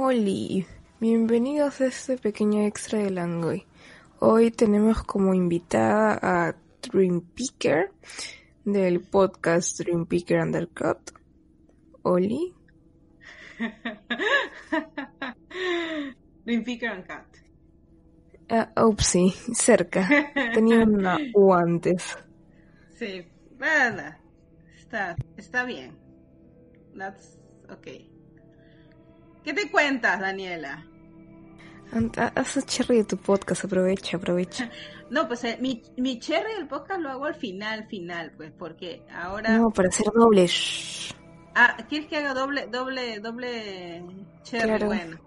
Oli, bienvenidos a este pequeño extra de Langoy. Hoy tenemos como invitada a Dream Picker del podcast Dream Picker Undercut. Oli. Dream Picker Undercut. Ah, sí, cerca. Tenía una U antes. Sí, bueno, está, está bien. That's okay. ¿Qué te cuentas, Daniela? Haz cherry de tu podcast, aprovecha, aprovecha. No, pues eh, mi, mi cherry del podcast lo hago al final, final, pues, porque ahora... No, para hacer doble. Ah, ¿quieres que haga doble, doble, doble cherry? Bueno.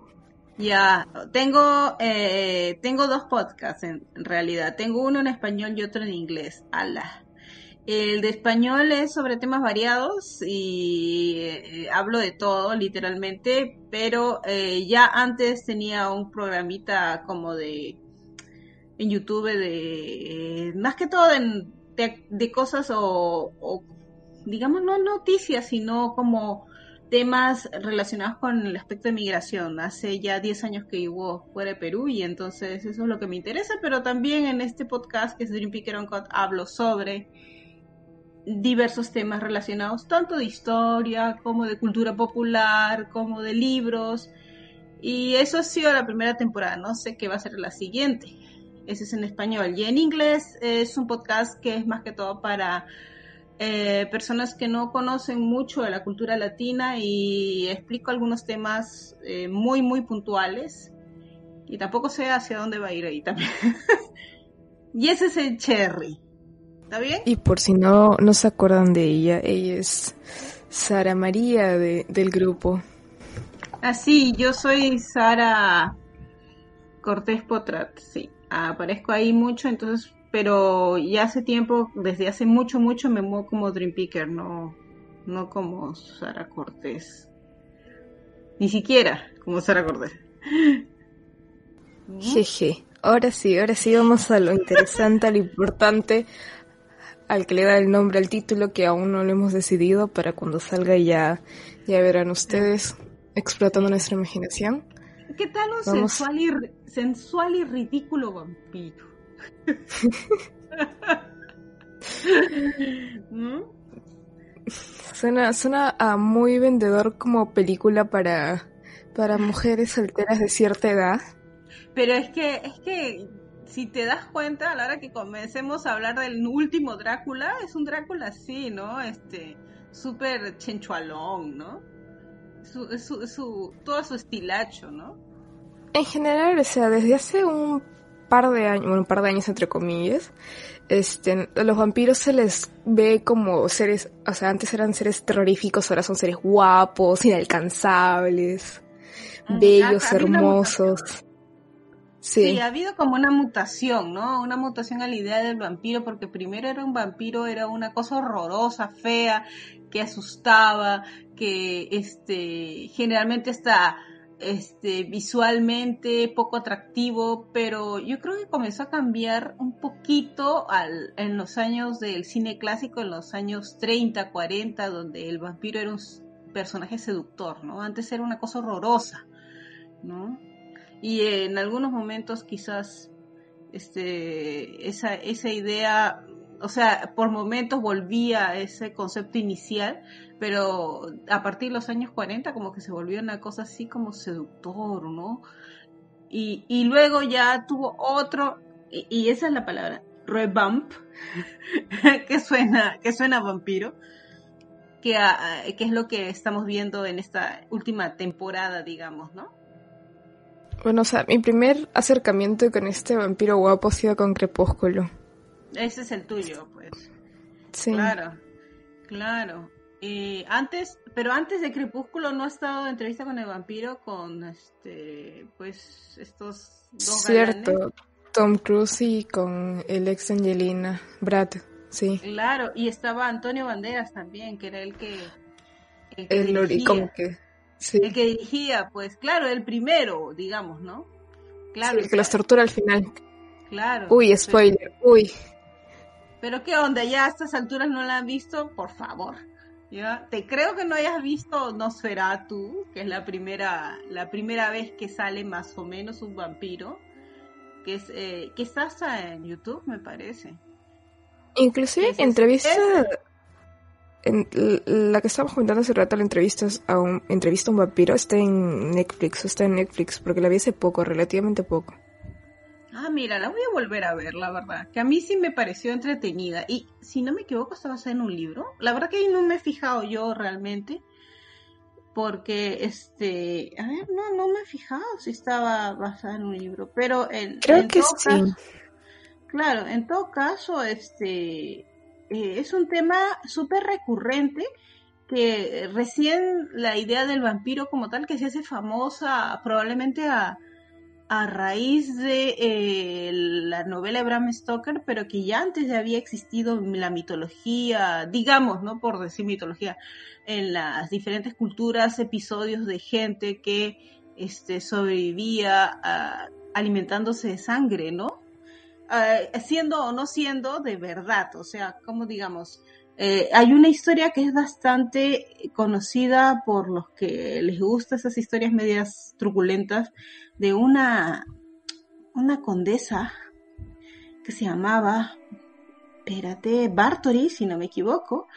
Ya, tengo, eh, tengo dos podcasts en, realidad. Tengo uno en español y otro en inglés. Ala. El de español es sobre temas variados y eh, hablo de todo, literalmente, pero eh, ya antes tenía un programita como de en YouTube de más que todo de, cosas o, o, digamos no noticias, sino como temas relacionados con el aspecto de migración. Hace ya 10 años que vivo fuera de Perú y entonces eso es lo que me interesa, pero también en este podcast que es Dream Picker on Cut hablo sobre diversos temas relacionados tanto de historia como de cultura popular, como de libros. Y eso ha sido la primera temporada, no sé qué va a ser la siguiente. Ese es en español. Y en inglés es un podcast que es más que todo para eh, personas que no conocen mucho de la cultura latina y explico algunos temas eh, muy, muy puntuales. Y tampoco sé hacia dónde va a ir ahí también. y ese es el Cherry. ¿Está bien? Y por si no, no se acuerdan de ella, ella es Sara María del grupo. Ah, sí, yo soy Sara Cortés Potrat, sí. Aparezco ahí mucho, entonces, pero ya hace tiempo, desde hace mucho, mucho me muevo como Dream Picker, no, no como Sara Cortés. Ni siquiera como Sara Cortés. Jeje. Ahora sí, ahora sí vamos a lo interesante, a lo importante, al que le da el nombre al título que aún no lo hemos decidido para cuando salga ya, ya verán ustedes explotando nuestra imaginación. ¿Qué tal un sensual, y, sensual y ridículo vampiro? ¿Mm? Suena, suena a muy vendedor como película para, para mujeres solteras de cierta edad. Pero es que, es que si te das cuenta, a la hora que comencemos a hablar del último Drácula, es un Drácula así, ¿no? Este, súper chenchualón, ¿no? Su, su, su, todo su estilacho, ¿no? En general, o sea, desde hace un par de años, bueno, un par de años entre comillas, este, los vampiros se les ve como seres, o sea, antes eran seres terroríficos, ahora son seres guapos, inalcanzables, ah, bellos, hermosos. Sí. ha habido como una mutación, ¿no? Una mutación a la idea del vampiro, porque primero era un vampiro, era una cosa horrorosa, fea, que asustaba, que este generalmente está este visualmente poco atractivo, pero yo creo que comenzó a cambiar un poquito al, en los años del cine clásico, en los años 30, 40, donde el vampiro era un personaje seductor, ¿no? Antes era una cosa horrorosa, ¿no? Y en algunos momentos quizás este esa, esa idea o sea, por momentos volvía a ese concepto inicial, pero a partir de los años 40 como que se volvió una cosa así como seductor, ¿no? Y, y luego ya tuvo otro, y, esa es la palabra, revamp, que suena, que suena vampiro, que, que es lo que estamos viendo en esta última temporada, digamos, ¿no? Bueno, o sea, mi primer acercamiento con este vampiro guapo ha sido con Crepúsculo. Ese es el tuyo, pues. Sí. Claro, claro. antes, pero antes de Crepúsculo no ha estado en entrevista con el vampiro con este, pues estos dos Cierto, Tom Cruise y con el ex Angelina, Brad, sí. Claro, y estaba Antonio Banderas también, que era el que el, que como que el que dirigía, pues claro, el primero, digamos, ¿no? Claro. el que los tortura al final. Claro. Uy, spoiler, uy. Pero qué onda, ya a estas alturas no la han visto, por favor. ¿Ya? Te creo que no hayas visto Nosferatu, que es la primera, la primera vez que sale más o menos un vampiro, que es eh, que está hasta en YouTube, me parece. Inclusive entrevista en, la que estábamos comentando hace rato, la entrevista a un entrevista a un vampiro está en Netflix, está en Netflix porque la vi hace poco, relativamente poco. Ah, mira, la voy a volver a ver, la verdad. Que a mí sí me pareció entretenida. Y si no me equivoco, está basada en un libro. La verdad que ahí no me he fijado yo realmente. Porque, este, a ver, no, no me he fijado si estaba basada en un libro. Pero en, Creo que sí. claro, en todo caso, este, eh, es un tema súper recurrente que recién la idea del vampiro como tal que se hace famosa probablemente a a raíz de eh, la novela de Bram Stoker, pero que ya antes había existido la mitología, digamos, ¿no? Por decir mitología, en las diferentes culturas, episodios de gente que este, sobrevivía ah, alimentándose de sangre, ¿no? Ah, siendo o no siendo de verdad, o sea, como digamos, eh, hay una historia que es bastante conocida por los que les gustan esas historias medias truculentas de una, una condesa que se llamaba, espérate, Bartori, si no me equivoco,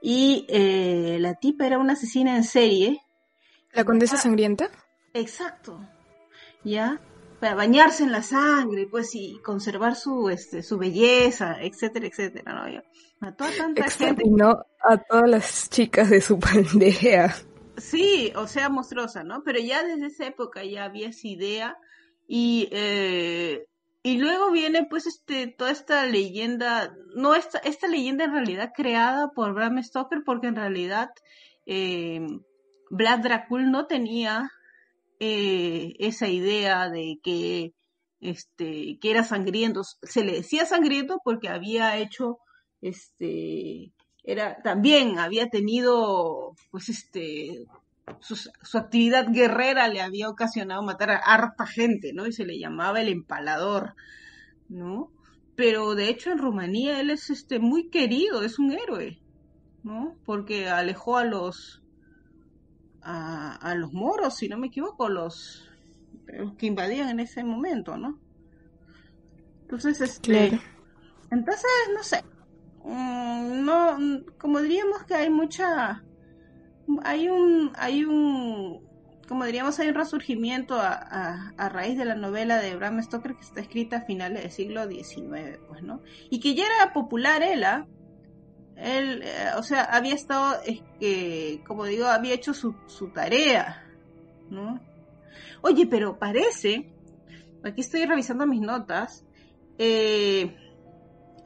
y eh, la tipa era una asesina en serie. ¿La condesa sangrienta? Exacto, ¿ya? Para bañarse en la sangre, pues, y conservar su, este, su belleza, etcétera, etcétera, ¿no? Mató a tanta gente. a todas las chicas de su pandilla. Sí, o sea, monstruosa, ¿no? Pero ya desde esa época ya había esa idea y, eh, y luego viene pues este, toda esta leyenda, no esta, esta leyenda en realidad creada por Bram Stoker porque en realidad eh, Vlad Dracul no tenía eh, esa idea de que este que era sangriento se le decía sangriento porque había hecho este, era, también había tenido, pues este, su, actividad guerrera le había ocasionado matar a harta gente, ¿no? Y se le llamaba el empalador, ¿no? Pero de hecho en Rumanía él es este muy querido, es un héroe, ¿no? Porque alejó a los a, los moros, si no me equivoco, los, que invadían en ese momento, ¿no? Entonces, este, entonces, no sé, Mm, no, como diríamos que hay mucha, hay un, hay un, como diríamos, hay un resurgimiento a, a, raíz de la novela de Bram Stoker que está escrita a finales del siglo XIX, pues, ¿no? Y que ya era popular él, ¿ah? Él, eh, o sea, había estado, es que, como digo, había hecho su, su tarea, ¿no? Oye, pero parece, aquí estoy revisando mis notas, eh,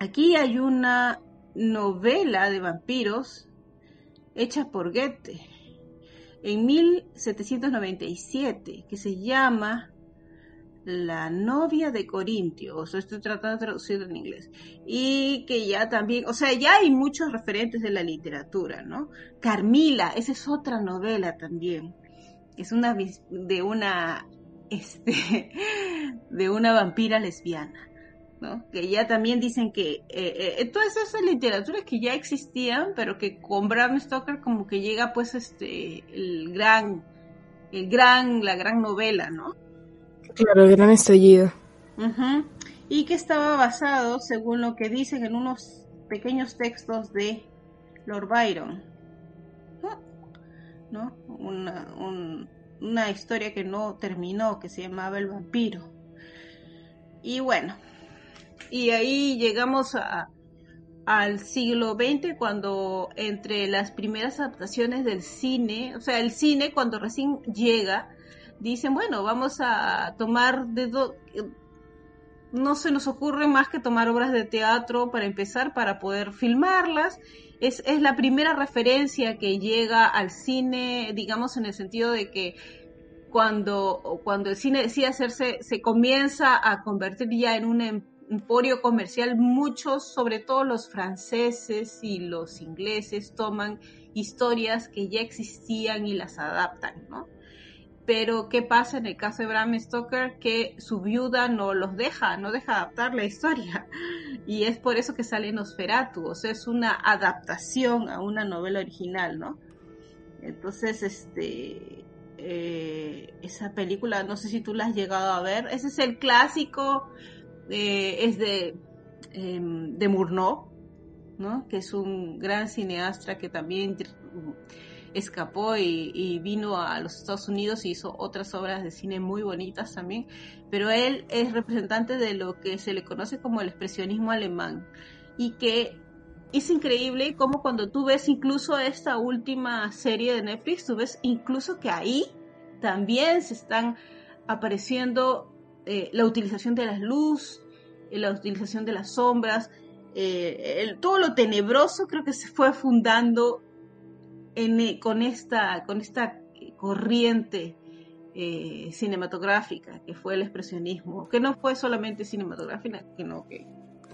aquí hay una novela de vampiros hecha por Goethe en 1797 que se llama La novia de Corintio, o sea, estoy tratando de traducirlo en inglés, y que ya también, o sea, ya hay muchos referentes de la literatura, ¿no? Carmila, esa es otra novela también, es una de una, este, de una vampira lesbiana. Que ya también dicen que eh, eh, todas esas literaturas que ya existían, pero que con Bram Stoker como que llega pues este el gran, el gran, la gran novela, ¿no? Claro, el gran estallido. Y que estaba basado, según lo que dicen, en unos pequeños textos de Lord Byron, ¿no? Una, una historia que no terminó, que se llamaba El vampiro. Y bueno, y ahí llegamos a, al siglo XX cuando entre las primeras adaptaciones del cine, o sea, el cine cuando recién llega, dicen, bueno, vamos a tomar de no se nos ocurre más que tomar obras de teatro para empezar, para poder filmarlas. Es, es la primera referencia que llega al cine, digamos, en el sentido de que cuando, cuando el cine decide hacerse, se comienza a convertir ya en em, emporio comercial, muchos, sobre todo los franceses y los ingleses, toman historias que ya existían y las adaptan, ¿no? Pero ¿qué pasa en el caso de Bram Stoker? Que su viuda no los deja, no deja adaptar la historia. Y es por eso que sale Nosferatu, o sea, es una adaptación a una novela original, ¿no? Entonces, este, eh, esa película, no sé si tú la has llegado a ver, ese es el clásico, eh, es de, em, de Murnau, ¿no? Que es un gran cineasta que también escapó y, vino a los Estados Unidos y hizo otras obras de cine muy bonitas también, pero él es representante de lo que se le conoce como el expresionismo alemán. Y que es increíble como cuando tú ves incluso esta última serie de Netflix, tú ves incluso que ahí también se están apareciendo eh, la utilización de la luz, eh, la utilización de las sombras, eh, todo lo tenebroso creo que se fue fundando eh, con, esta, con esta corriente eh, cinematográfica que fue el expresionismo, que no fue solamente cinematográfica, sino que...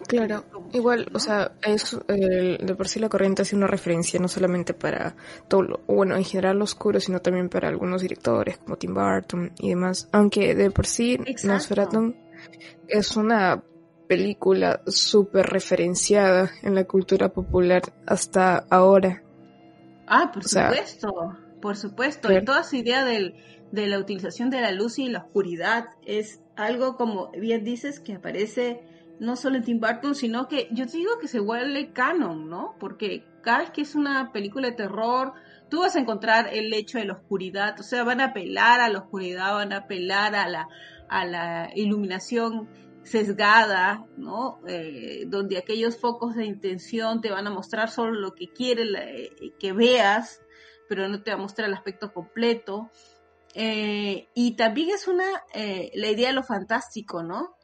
Claro, igual, o sea, es de por sí la corriente hace una referencia no solamente para todo lo, bueno, en general lo oscuro, sino también para algunos directores como Tim Burton y demás, aunque de por sí Nosferatu es una película súper referenciada en la cultura popular hasta ahora. Ah, por supuesto, por supuesto. Y toda su idea del, de la utilización de la luz y la oscuridad es algo como bien dices que aparece no solo en Tim Burton, sino que yo te digo que se vuelve canon, ¿no? Porque cada vez que es una película de terror, tú vas a encontrar el hecho de la oscuridad, o sea, van a apelar a la oscuridad, van a apelar a la, a la iluminación sesgada, ¿no? Eh, donde aquellos focos de intención te van a mostrar solo lo que quiere eh, que veas, pero no te va a mostrar el aspecto completo. Eh, y también es una, la idea de lo fantástico, ¿no?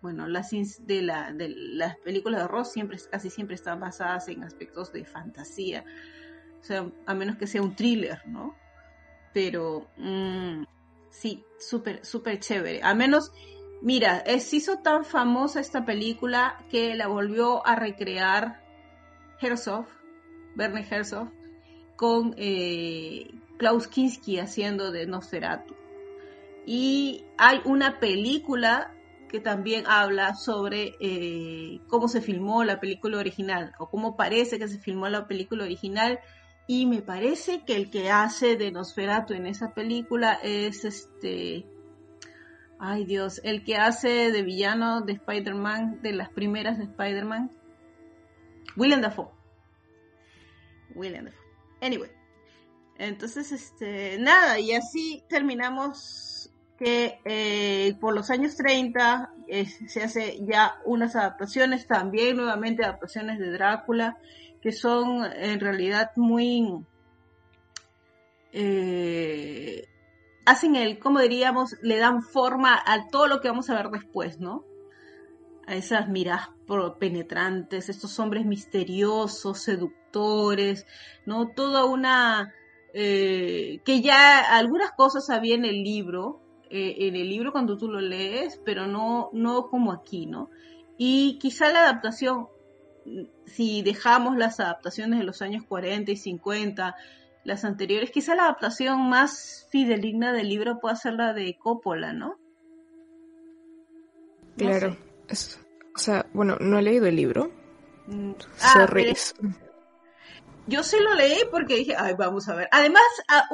Bueno, las, de, la, las películas de horror siempre, casi siempre están basadas en aspectos de fantasía, o sea, a menos que sea un thriller, ¿no? Pero mm, sí, súper, súper chévere. Al menos Mira, se hizo tan famosa esta película que la volvió a recrear Herzog, Werner Herzog, con eh, Klaus Kinski haciendo de Nosferatu. Y hay una película que también habla sobre eh, cómo se filmó la película original o cómo parece que se filmó la película original y me parece que el que hace de Nosferatu en esa película es este Ay Dios, el que hace de villano de Spider-Man, de las primeras de Spider-Man. William Dafoe. William Dafoe. Anyway. Entonces, este, nada, y así terminamos que eh, por los años 30 se hace ya unas adaptaciones, también nuevamente adaptaciones de Drácula, que son en realidad muy... Eh, hacen el, como diríamos, le dan forma a todo lo que vamos a ver después, ¿no? A esas miradas penetrantes, estos hombres misteriosos, seductores, ¿no? Toda una... Eh, que ya algunas cosas había en el libro, eh, en el libro cuando tú lo lees, pero no, no como aquí, ¿no? Y quizá la adaptación, si dejamos las adaptaciones de los años 40 y 50, las anteriores. Quizá la adaptación más fideligna del libro pueda ser la de Coppola, ¿no? Claro. o sea, bueno, no he leído el libro. Mm, ah, yo sí lo leí porque dije, ay, vamos a ver. Además, ah,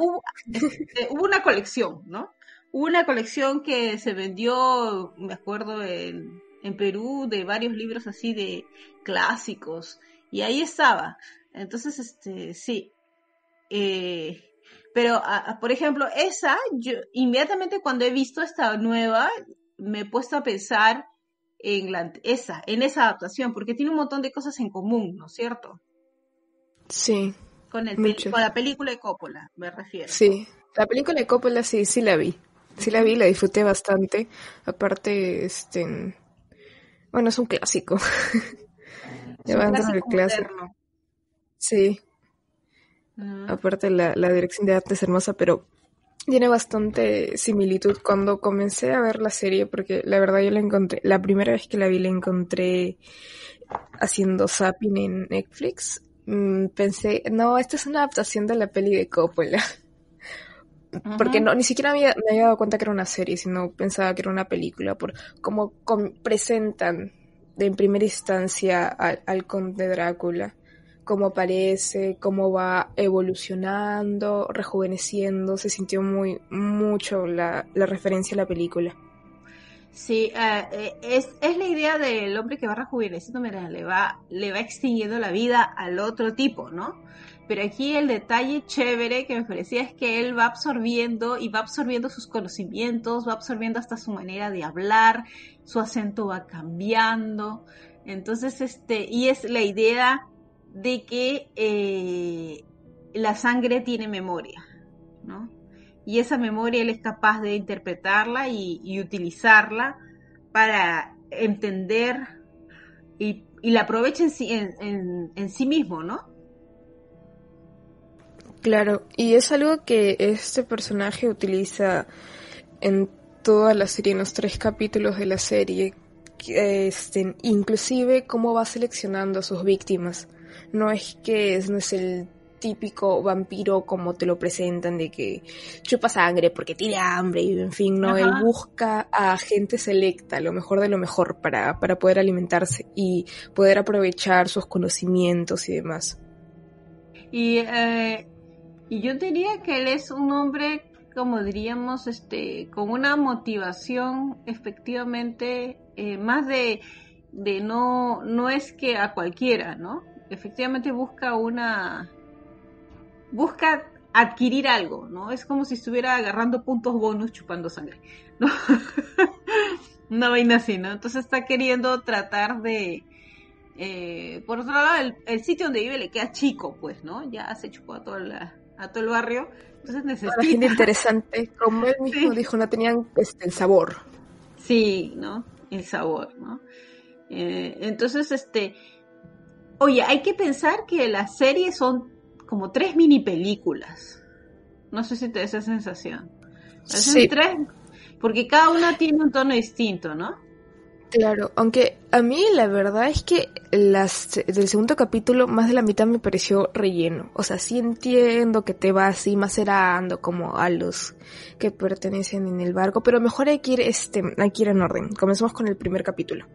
este, hubo, una colección, ¿no? Hubo una colección que se vendió, me acuerdo, en, en Perú, de varios libros así de clásicos. Y ahí estaba. Entonces, este, sí, eh, pero, por ejemplo, esa, yo inmediatamente cuando he visto esta nueva, me he puesto a pensar en la, esa, en esa adaptación, porque tiene un montón de cosas en común, ¿no es cierto? Sí. Con, el con la película de Coppola, me refiero. Sí, la película de Coppola sí, sí la vi. Sí la vi, la disfruté bastante. Aparte, este... Bueno, es un clásico. Es un clásico, clásico. Sí, Aparte la, la dirección de arte es hermosa, pero tiene bastante similitud cuando comencé a ver la serie, porque la verdad yo la encontré, la primera vez que la vi la encontré haciendo zapping en Netflix. Mm, pensé, no, esta es una adaptación de la peli de Coppola. porque no, ni siquiera me había dado cuenta que era una serie, sino pensaba que era una película, por cómo presentan de en primera instancia al, conde Drácula, cómo aparece, cómo va evolucionando, rejuveneciendo, se sintió muy mucho la, referencia a la película. Sí, eh, es, es, la idea del hombre que va rejuveneciendo, mira, le va, le va extinguiendo la vida al otro tipo, ¿no? Pero aquí el detalle chévere que me parecía es que él va absorbiendo y va absorbiendo sus conocimientos, va absorbiendo hasta su manera de hablar, su acento va cambiando. Entonces, este, y es la idea de que eh, la sangre tiene memoria, ¿no? Y esa memoria él es capaz de interpretarla y, utilizarla para entender y, la aprovecha en sí, en sí mismo, ¿no? Claro, y es algo que este personaje utiliza en toda la serie, en los tres capítulos de la serie, este, inclusive cómo va seleccionando a sus víctimas. No es que es, no es el típico vampiro como te lo presentan de que chupa sangre porque tiene hambre y en fin, no, él busca a gente selecta, lo mejor de lo mejor para, para poder alimentarse y poder aprovechar sus conocimientos y demás. Y eh, y yo diría que él es un hombre, como diríamos, este, con una motivación efectivamente eh, más de, de no, no es que a cualquiera, ¿no? Efectivamente busca una, busca adquirir algo, ¿no? Es como si estuviera agarrando puntos bonus chupando sangre, ¿no? Una vaina así, ¿no? Entonces está queriendo tratar de... Eh, por otro lado, el, el, sitio donde vive le queda chico, pues, ¿no? Ya se chupó a toda la, a todo el barrio. Entonces necesita... gente interesante, como él mismo dijo, no tenían este, el sabor. Sí, ¿no? El sabor, ¿no? Eh, entonces, este... Oye, hay que pensar que las series son como tres mini películas. No sé si te da esa sensación. Sí. Tres, porque cada una tiene un tono distinto, ¿no? Claro, aunque a mí la verdad es que las del segundo capítulo más de la mitad me pareció relleno. O sea, sí entiendo que te va así macerando como a los que pertenecen en el barco, pero mejor hay que ir, este, hay que ir en orden. Comencemos con el primer capítulo.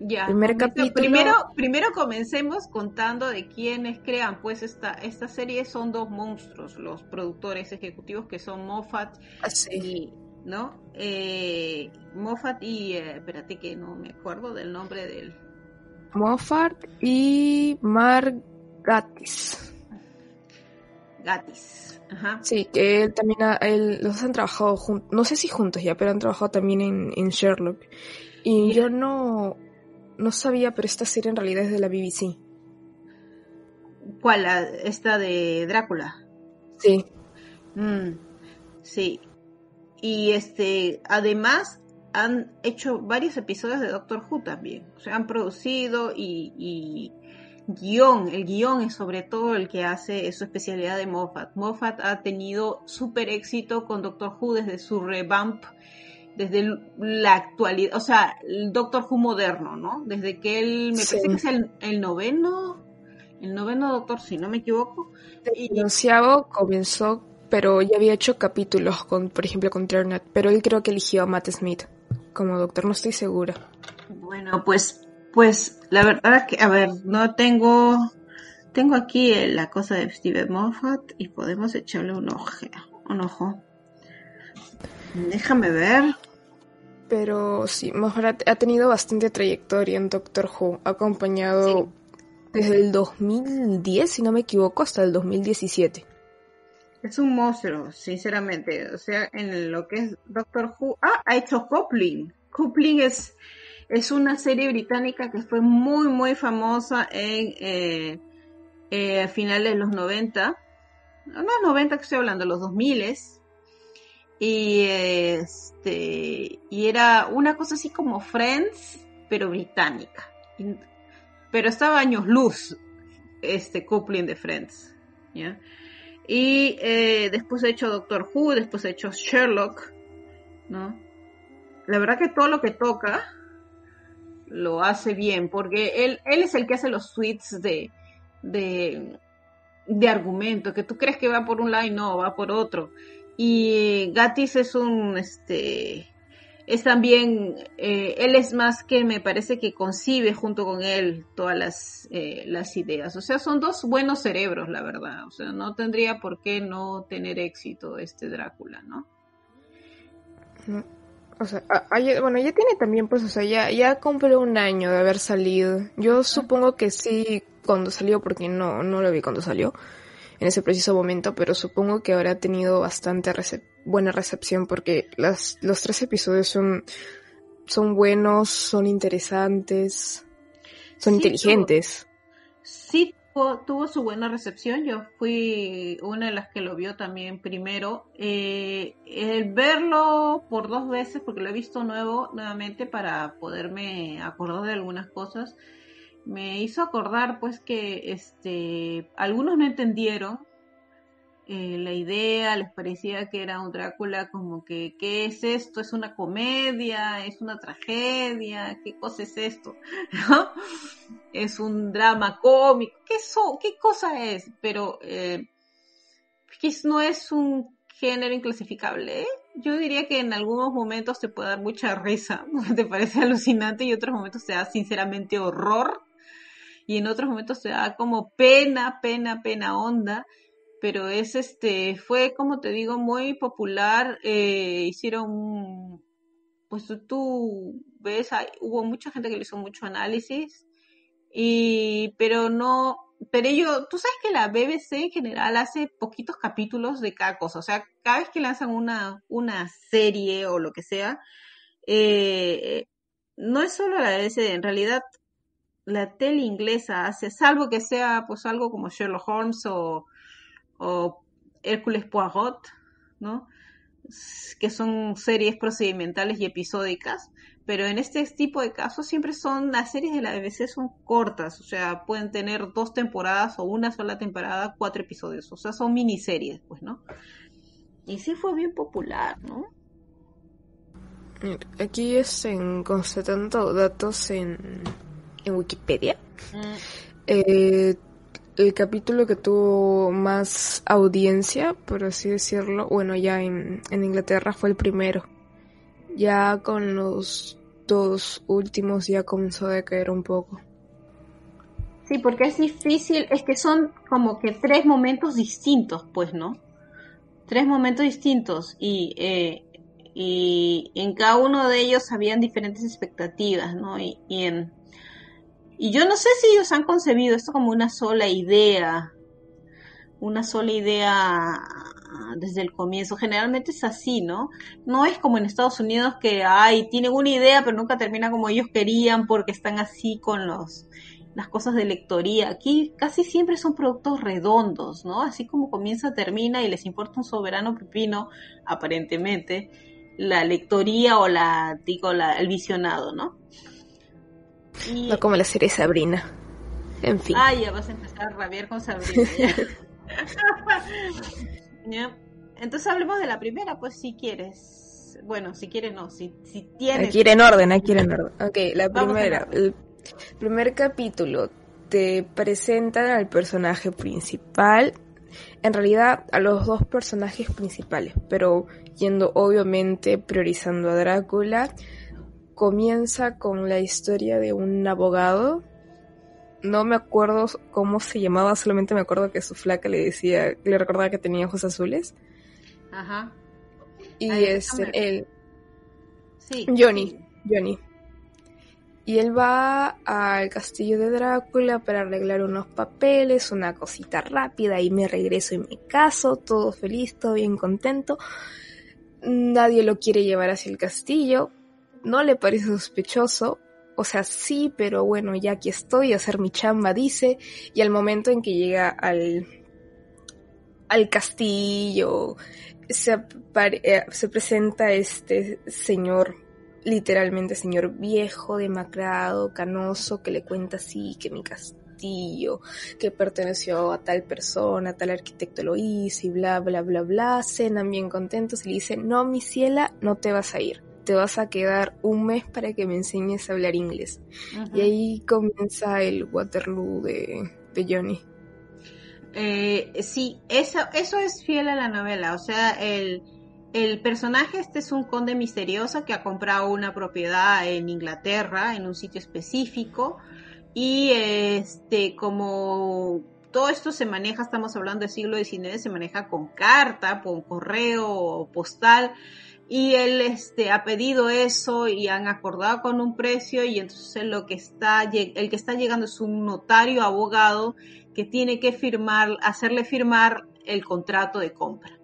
Ya. Primer capítulo. Primero, primero comencemos contando de quiénes crean, pues esta, esta serie son dos monstruos, los productores ejecutivos que son Moffat así. Ah, y ¿no? Eh, Moffat y, eh, espérate que no me acuerdo del nombre del... Moffat y Mark Gatis. Gatis, ajá. Sí, que él también, él, los han trabajado juntos, no sé si juntos ya, pero han trabajado también en, Sherlock. Y yo no, no sabía, pero esta serie en realidad es de la BBC. ¿Cuál? esta de Drácula. Sí. Mm, sí. Y este, además han hecho varios episodios de Doctor Who también. O sea, han producido y, y guion, el guion es sobre todo el que hace su especialidad de Moffat. Moffat ha tenido súper éxito con Doctor Who desde su revamp, desde la actualidad, o sea, el Doctor Who moderno, ¿no? Desde que él, me parece que es el, noveno, el noveno Doctor, si no me equivoco. El y, comenzó pero ya había hecho capítulos con, por ejemplo, con Turner, pero él creo que eligió a Matt Smith como doctor, no estoy segura. Bueno, pues, pues, la verdad que, a ver, no tengo, tengo aquí la cosa de Steve Moffat y podemos echarle un ojo, un ojo. Déjame ver. Pero sí, Moffat ha tenido bastante trayectoria en Doctor Who, ha acompañado desde el 2010, si no me equivoco, hasta el 2017. Es un monstruo, sinceramente. O sea, en lo que es Doctor Who. Ah, ha hecho Coupling. Coupling es, es una serie británica que fue muy, muy famosa en eh, eh, finales de los 90. No, los 90 que estoy hablando, los 2000 y este y era una cosa así como Friends pero británica pero estaba años luz este coupling de Friends ¿ya? Y eh, después he hecho Doctor Who, después he hecho Sherlock, ¿no? La verdad que todo lo que toca lo hace bien, porque él, él es el que hace los suites de, de, de argumento, que tú crees que va por un lado y no, va por otro. Y Gatis es un, este, es también, eh, él es más que me parece que concibe junto con él todas las, eh, las ideas. O sea, son dos buenos cerebros, la verdad. O sea, no tendría por qué no tener éxito este Drácula, ¿no? O sea, bueno, ya tiene también, pues, o sea, ya, ya cumplió un año de haber salido. Yo supongo que sí cuando salió, porque no, no lo vi cuando salió en ese preciso momento, pero supongo que habrá tenido bastante buena recepción porque las, los tres episodios son, son buenos, son interesantes, son inteligentes. sí, tuvo, su buena recepción. Yo fui una de las que lo vio también primero. Eh, el verlo por dos veces, porque lo he visto nuevo, nuevamente para poderme acordar de algunas cosas me hizo acordar pues que este algunos no entendieron eh, la idea, les parecía que era un Drácula como que, ¿qué es esto? ¿Es una comedia? ¿Es una tragedia? ¿Qué cosa es esto? ¿Es un drama cómico? ¿Qué, qué cosa es? Pero eh, no es un género inclasificable. ¿eh? Yo diría que en algunos momentos te puede dar mucha risa, te parece alucinante y en otros momentos te da sinceramente horror y en otros momentos te da como pena, pena, pena onda, pero es este, fue como te digo, muy popular, eh, hicieron, pues tú ves, hubo mucha gente que le hizo mucho análisis, y, pero no, pero ello, tú sabes que la BBC en general hace poquitos capítulos de cada cosa, o sea, cada vez que lanzan una, una serie o lo que sea, eh, no es solo la BBC, en realidad la tele inglesa hace, salvo que sea pues algo como Sherlock Holmes o, o Hércules Poirot, ¿no? que son series procedimentales y episódicas, pero en este tipo de casos siempre son, las series de la BBC son cortas, o sea, pueden tener dos temporadas o una sola temporada, cuatro episodios, o sea, son miniseries, pues, ¿no? Y sí fue bien popular, ¿no? Aquí es en constatando datos en en Wikipedia. Mm. Eh, el capítulo que tuvo más audiencia, por así decirlo, bueno, ya en, Inglaterra fue el primero. Ya con los dos últimos ya comenzó a decaer un poco. Sí, porque es difícil, es que son como que tres momentos distintos, pues, ¿no? Tres momentos distintos y, eh, y en cada uno de ellos habían diferentes expectativas, ¿no? y en, y yo no sé si ellos han concebido esto como una sola idea, una sola idea desde el comienzo. Generalmente es así, ¿no? No es como en Estados Unidos que, ay, tienen una idea pero nunca termina como ellos querían porque están así con los las cosas de lectoría. Aquí casi siempre son productos redondos, ¿no? Así como comienza, termina y les importa un soberano pepino, aparentemente, la lectoría o la, digo, la, el visionado, ¿no? No como la serie Sabrina. En fin. Ah, ya vas a empezar a rabiar con Sabrina. Entonces hablemos de la primera, pues si quieres. Bueno, si quieres no, si, si tienes... Aquí en orden, aquí en orden. Ok, la primera. El primer capítulo te presentan al personaje principal. En realidad a los dos personajes principales, pero yendo obviamente priorizando a Drácula comienza con la historia de un abogado. No me acuerdo cómo se llamaba, solamente me acuerdo que su flaca le decía, le recordaba que tenía ojos azules. Ajá. Y es él. Sí. Johnny. Johnny. Y él va al castillo de Drácula para arreglar unos papeles, una cosita rápida, y me regreso y me caso, todo feliz, todo bien contento. Nadie lo quiere llevar hacia el castillo, no le parece sospechoso, o sea, sí, pero bueno, ya aquí estoy a hacer mi chamba, dice, y al momento en que llega al, al castillo, se, eh, se presenta este señor, literalmente señor viejo, demacrado, canoso, que le cuenta así que mi castillo, que perteneció a tal persona, tal arquitecto lo hizo y bla, bla, bla, bla, cenan bien contentos y le dice, no, mi ciela, no te vas a ir te vas a quedar un mes para que me enseñes a hablar inglés. Y ahí comienza el Waterloo de, Johnny. Eh, sí, eso, eso es fiel a la novela. O sea, el, el personaje este es un conde misterioso que ha comprado una propiedad en Inglaterra, en un sitio específico. Y este, como todo esto se maneja, estamos hablando del siglo XIX, se maneja con carta, con correo postal y él este, ha pedido eso y han acordado con un precio y entonces lo que está, el que está llegando es un notario abogado que tiene que firmar, hacerle firmar el contrato de compra.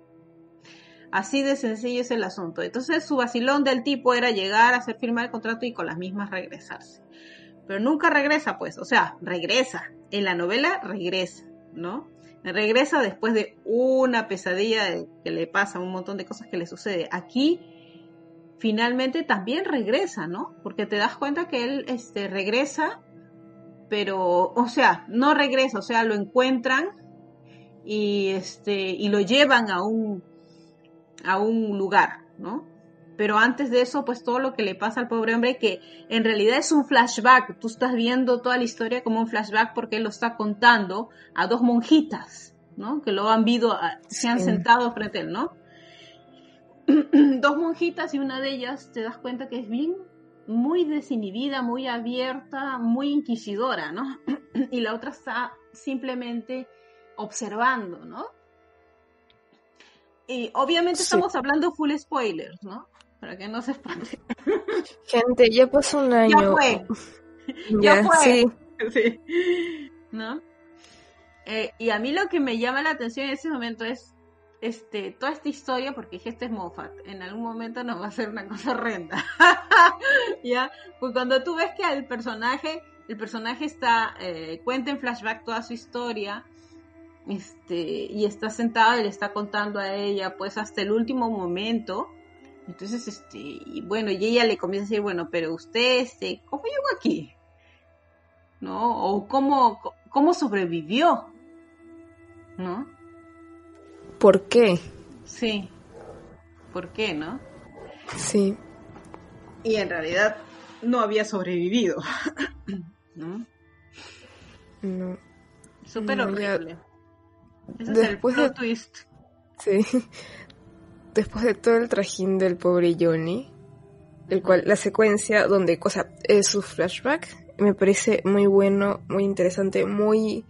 Así de sencillo es el asunto. Entonces su vacilón del tipo era llegar, a hacer firmar el contrato y con las mismas regresarse. Pero nunca regresa, pues, o sea, regresa. En la novela regresa, ¿no? Regresa después de una pesadilla que le pasa, un montón de cosas que le sucede. Aquí finalmente también regresa, ¿no? Porque te das cuenta que él este, regresa, pero, o sea, no regresa, o sea, lo encuentran y, este, y lo llevan a un, a un lugar, ¿no? Pero antes de eso, pues todo lo que le pasa al pobre hombre, que en realidad es un flashback. Tú estás viendo toda la historia como un flashback porque él lo está contando a dos monjitas, ¿no? Que lo han visto, se han sentado frente a él, ¿no? dos monjitas y una de ellas te das cuenta que es bien, muy desinhibida, muy abierta, muy inquisidora, ¿no? y la otra está simplemente observando, ¿no? Y obviamente estamos hablando full spoilers, ¿no? Para que no se espante. Gente, ya pasó un año. Ya fue. ya, fue. Sí. ¿No? Eh, y a mí lo que me llama la atención en ese momento es este, toda esta historia, porque dije, este es Moffat, en algún momento nos va a hacer una cosa horrenda. ¿Ya? Pues cuando tú ves que el personaje, el personaje está, eh, cuenta en flashback toda su historia, este, y está sentado y le está contando a ella, pues hasta el último momento, entonces, este, y bueno, y ella le comienza a decir, bueno, pero usted, este, ¿cómo llegó aquí? ¿No? O cómo, cómo sobrevivió, ¿no? ¿Por qué? Sí. ¿Por qué, no? Sí. Y en realidad no había sobrevivido, ¿no? No. Súper horrible. Ese es el plot twist. Sí después de todo el trajín del pobre Johnny, el cual la secuencia donde cosa es su flashback me parece muy bueno, muy interesante, muy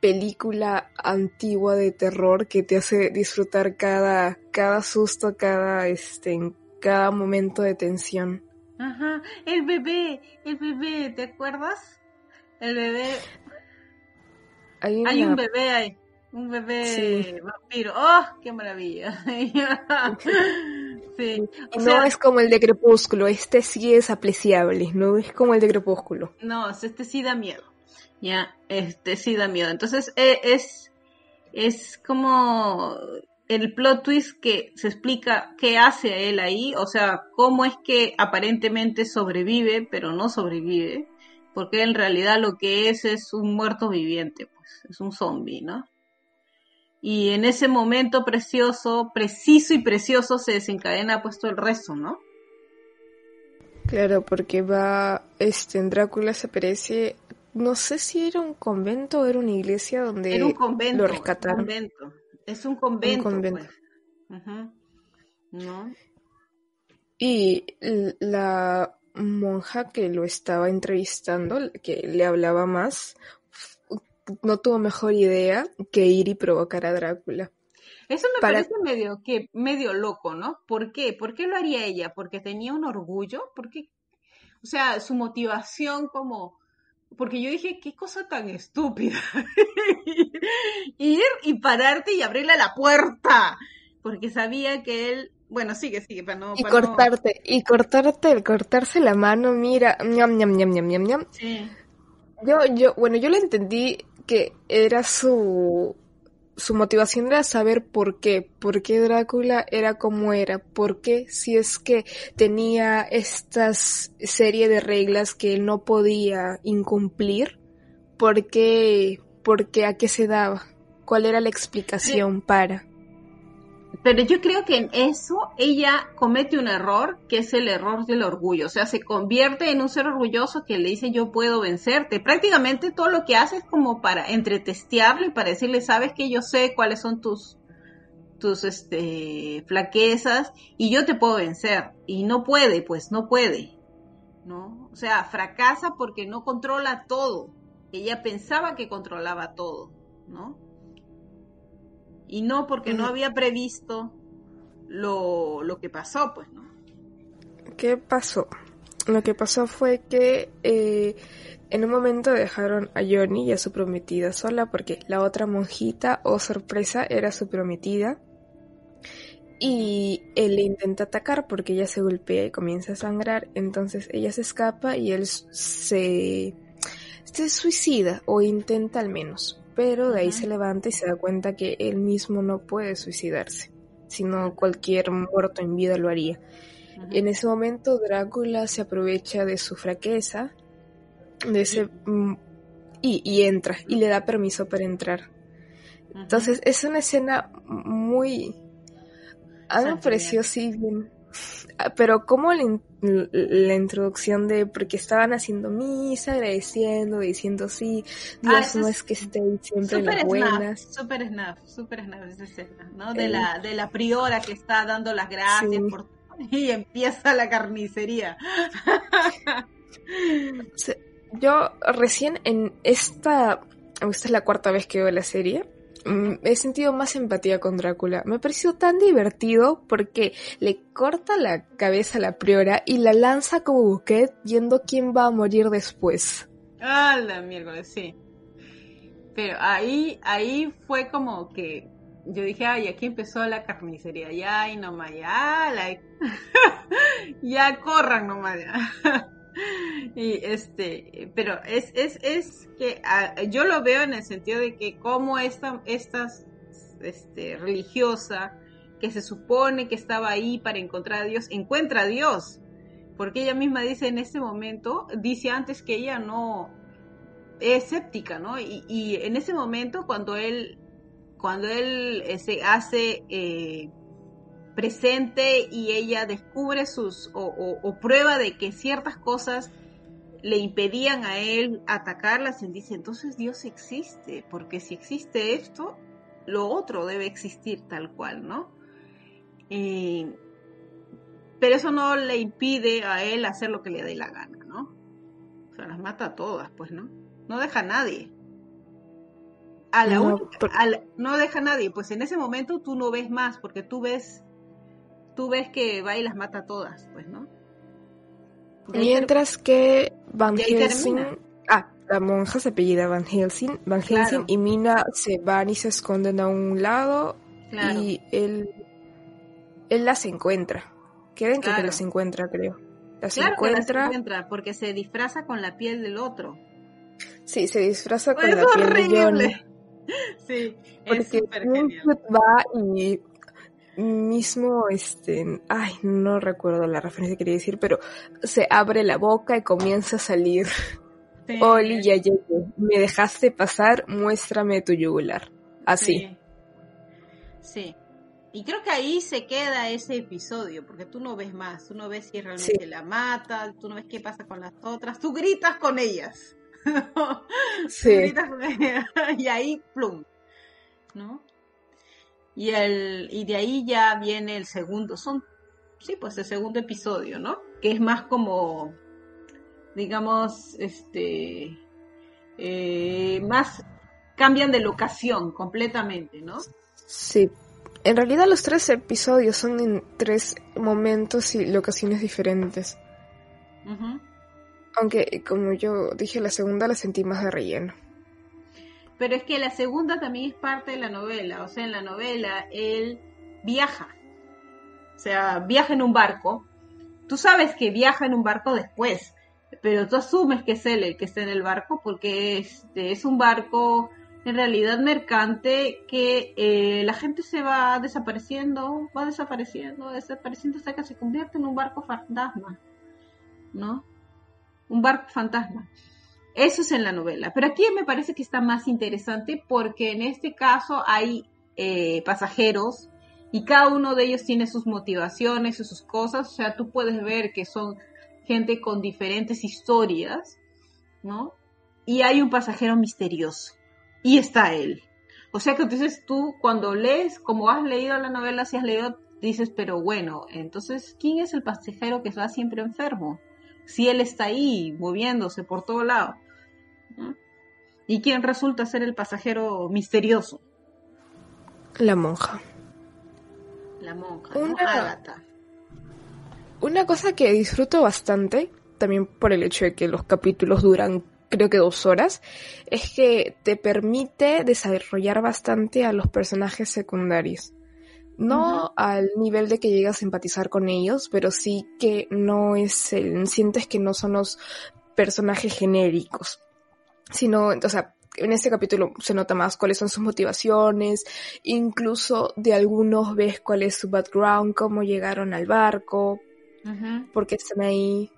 película antigua de terror que te hace disfrutar cada cada susto, cada este cada momento de tensión. Ajá, el bebé, el bebé, ¿te acuerdas? El bebé. Hay, Hay un bebé ahí. Un bebé vampiro. ¡Oh, qué maravilla! sí. no es como el de Crepúsculo, este sí es apreciable, no es como el de Crepúsculo. No, este sí da miedo. Ya, este sí da miedo. Entonces e, es, es como el plot twist que se explica qué hace él ahí, o sea, cómo es que aparentemente sobrevive, pero no sobrevive, porque en realidad lo que es es un muerto viviente, pues, es un zombie, ¿no? Y en ese momento precioso, preciso y precioso se desencadena puesto el resto, ¿no? Claro, porque va, este, en Drácula se aparece, no sé si era un convento o era una iglesia donde era un convento, lo rescataron. convento. Es un convento. Un convento. Pues. ¿No? Y la monja que lo estaba entrevistando, que le hablaba más, no tuvo mejor idea que ir y provocar a Drácula. Eso me parece medio que medio loco, ¿no? ¿Por qué? ¿Por qué lo haría ella? ¿Porque tenía un orgullo? ¿Por qué? O sea, su motivación como porque yo dije, qué cosa tan estúpida. Ir y pararte y abrirle la puerta. Porque sabía que él, bueno, sigue, sigue, para no. Y cortarte, y cortarte, el cortarse la mano, mira, ñam, ñam, ñam, ñam, ñam, ñam. Sí. Yo, yo, bueno, yo lo entendí que era su su motivación era saber por qué, por qué Drácula era como era, por qué si es que tenía esta serie de reglas que él no podía incumplir, por qué, por qué a qué se daba, cuál era la explicación para. Pero yo creo que en eso ella comete un error, que es el error del orgullo. O sea, se convierte en un ser orgulloso que le dice yo puedo vencerte. Prácticamente todo lo que hace es como para entretestearle, para decirle, sabes que yo sé cuáles son tus tus este, flaquezas y yo te puedo vencer. Y no puede, pues no puede. ¿No? O sea, fracasa porque no controla todo. Ella pensaba que controlaba todo, ¿no? Y no porque no había previsto lo, lo que pasó, pues, ¿no? ¿Qué pasó? Lo que pasó fue que eh, en un momento dejaron a Johnny y a su prometida sola porque la otra monjita, o oh sorpresa, era su prometida. Y él le intenta atacar porque ella se golpea y comienza a sangrar. Entonces ella se escapa y él se, se suicida o intenta al menos pero de ahí se levanta y se da cuenta que él mismo no puede suicidarse, sino cualquier muerto en vida lo haría. En ese momento Drácula se aprovecha de su fraqueza, de ese mm, y, entra y le da permiso para entrar. Entonces es una escena muy a mí me pareció así bien pero como la, introducción de porque estaban haciendo misa, agradeciendo, diciendo sí, ah, Dios no es, que esté siempre en las buenas. Super snap, super snap esa escena, ¿no? De, la, de la priora que está dando las gracias por y empieza la carnicería. Yo recién en esta, esta es la cuarta vez que veo la serie, he sentido más empatía con Drácula. Me pareció tan divertido porque le corta la cabeza a la priora y la lanza como buquet yendo quién va a morir después. Ah, la miércoles, sí. Pero ahí, ahí fue como que yo dije, ay, aquí empezó la carnicería, ya, y nomás, ya, la... ya corran nomás, ya. y este, pero es, es, es que ah, yo lo veo en el sentido de que como esta, estas este, religiosa que se supone que estaba ahí para encontrar a Dios, encuentra a Dios. Porque ella misma dice en ese momento, dice antes que ella no es escéptica, ¿no? Y, y en ese momento cuando él, cuando él eh, se hace eh, presente y ella descubre sus o, prueba de que ciertas cosas le impedían a él atacarlas, él dice, entonces Dios existe, porque si existe esto, lo otro debe existir tal cual, ¿no? pero eso no le impide a él hacer lo que le dé la gana, ¿no? O sea, las mata a todas, pues, ¿no? No deja a nadie. A la no, única, no deja a nadie, pues en ese momento tú no ves más, porque tú ves tú ves que va y las mata todas, pues, ¿no? Mientras que Van Helsing, ah, la monja se apellida Van Helsing, Van Helsing y Mina se van y se esconden a un lado y él, él las encuentra. Creen que, las encuentra, creo. Las encuentra. encuentra porque se disfraza con la piel del otro. Sí, se disfraza con la piel de Johnny. Sí, es súper genial. Va y mismo, este, ay, no recuerdo la referencia que quería decir, pero se abre la boca y comienza a salir. Oli, ya llegué. Me dejaste pasar, muéstrame tu yugular. Así. Sí. Y creo que ahí se queda ese episodio, porque tú no ves más, tú no ves si realmente la mata, tú no ves qué pasa con las otras, tú gritas con ellas. sí. gritas con ellas. y ahí, plum. ¿No? Y el y de ahí ya viene el segundo son sí pues el segundo episodio no que es más como digamos este eh, más cambian de locación completamente no sí. En realidad los tres episodios son en tres momentos y locaciones diferentes. Aunque como yo dije la segunda la sentí más de relleno pero es que la segunda también es parte de la novela, o sea, en la novela él viaja, o sea, viaja en un barco, tú sabes que viaja en un barco después, pero tú asumes que es él el que está en el barco porque este, es un barco en realidad mercante que eh, la gente se va desapareciendo, va desapareciendo, desapareciendo hasta que se convierte en un barco fantasma, ¿no? Un barco fantasma. Eso es en la novela. Pero aquí me parece que está más interesante porque en este caso hay eh, pasajeros y cada uno de ellos tiene sus motivaciones y sus cosas, o sea, tú puedes ver que son gente con diferentes historias, ¿no? Y hay un pasajero misterioso, y está él. O sea que entonces tú cuando lees, como has leído la novela, si has leído, dices, pero bueno, entonces, ¿quién es el pasajero que está siempre enfermo? Si él está ahí, moviéndose por todo lado. ¿Y quién resulta ser el pasajero misterioso? La monja. La monja, una, Una cosa que disfruto bastante, también por el hecho de que los capítulos duran creo que dos horas, es que te permite desarrollar bastante a los personajes secundarios. No al nivel de que llegas a simpatizar con ellos, pero sí que no es el, sientes que no son los personajes genéricos, sino, o sea, en este capítulo se nota más cuáles son sus motivaciones, incluso de algunos ves cuál es su background, cómo llegaron al barco, por qué están ahí.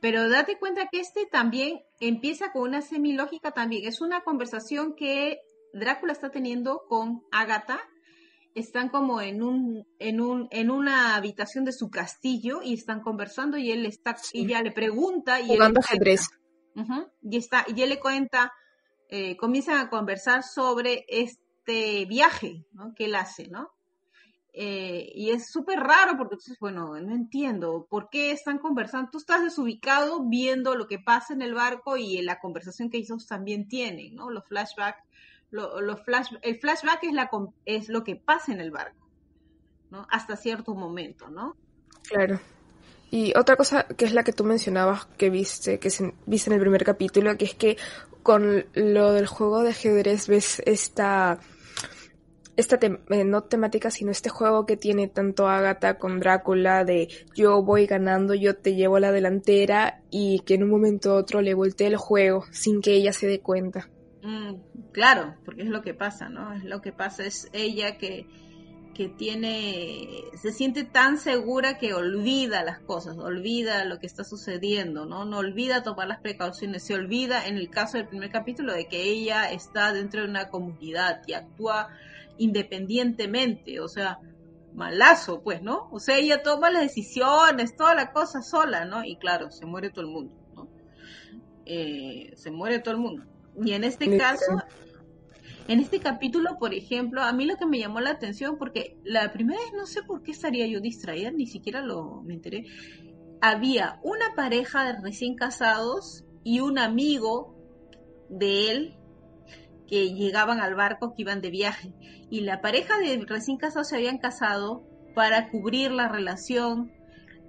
Pero date cuenta que este también empieza con una semilógica también. Es una conversación que Drácula está teniendo con Agatha. Están como en un, en un, en una habitación de su castillo y están conversando y él está, y ya le pregunta y Jugando ajedrez. y está, y él le cuenta, eh, comienzan a conversar sobre este viaje que él hace, ¿no? Eh, y es súper raro porque bueno, no entiendo por qué están conversando. Tú estás desubicado viendo lo que pasa en el barco y la conversación que ellos también tienen, ¿no? Los flashbacks, los flash, el flashback es, la, es lo que pasa en el barco, ¿no? Hasta cierto momento, ¿no? Claro. Y otra cosa que es la que tú mencionabas que viste, que viste en el primer capítulo, que es que con lo del juego de ajedrez ves esta esta eh, no temática, sino este juego que tiene tanto Agatha con Drácula de yo voy ganando, yo te llevo a la delantera y que en un momento u otro le voltee el juego sin que ella se dé cuenta. Mm, claro, porque es lo que pasa, ¿no? Es lo que pasa, es ella que, que tiene, se siente tan segura que olvida las cosas, olvida lo que está sucediendo, ¿no? No olvida tomar las precauciones, se olvida en el caso del primer capítulo de que ella está dentro de una comunidad y actúa independientemente, o sea, malazo, pues, ¿no? O sea, ella toma las decisiones, toda la cosa sola, ¿no? Y claro, se muere todo el mundo, ¿no? Eh, se muere todo el mundo. Y en este caso, en este capítulo, por ejemplo, a mí lo que me llamó la atención, porque la primera vez no sé por qué estaría yo distraída, ni siquiera lo me enteré, había una pareja de recién casados y un amigo de él que llegaban al barco que iban de viaje. Y la pareja de recién casados se habían casado para cubrir la relación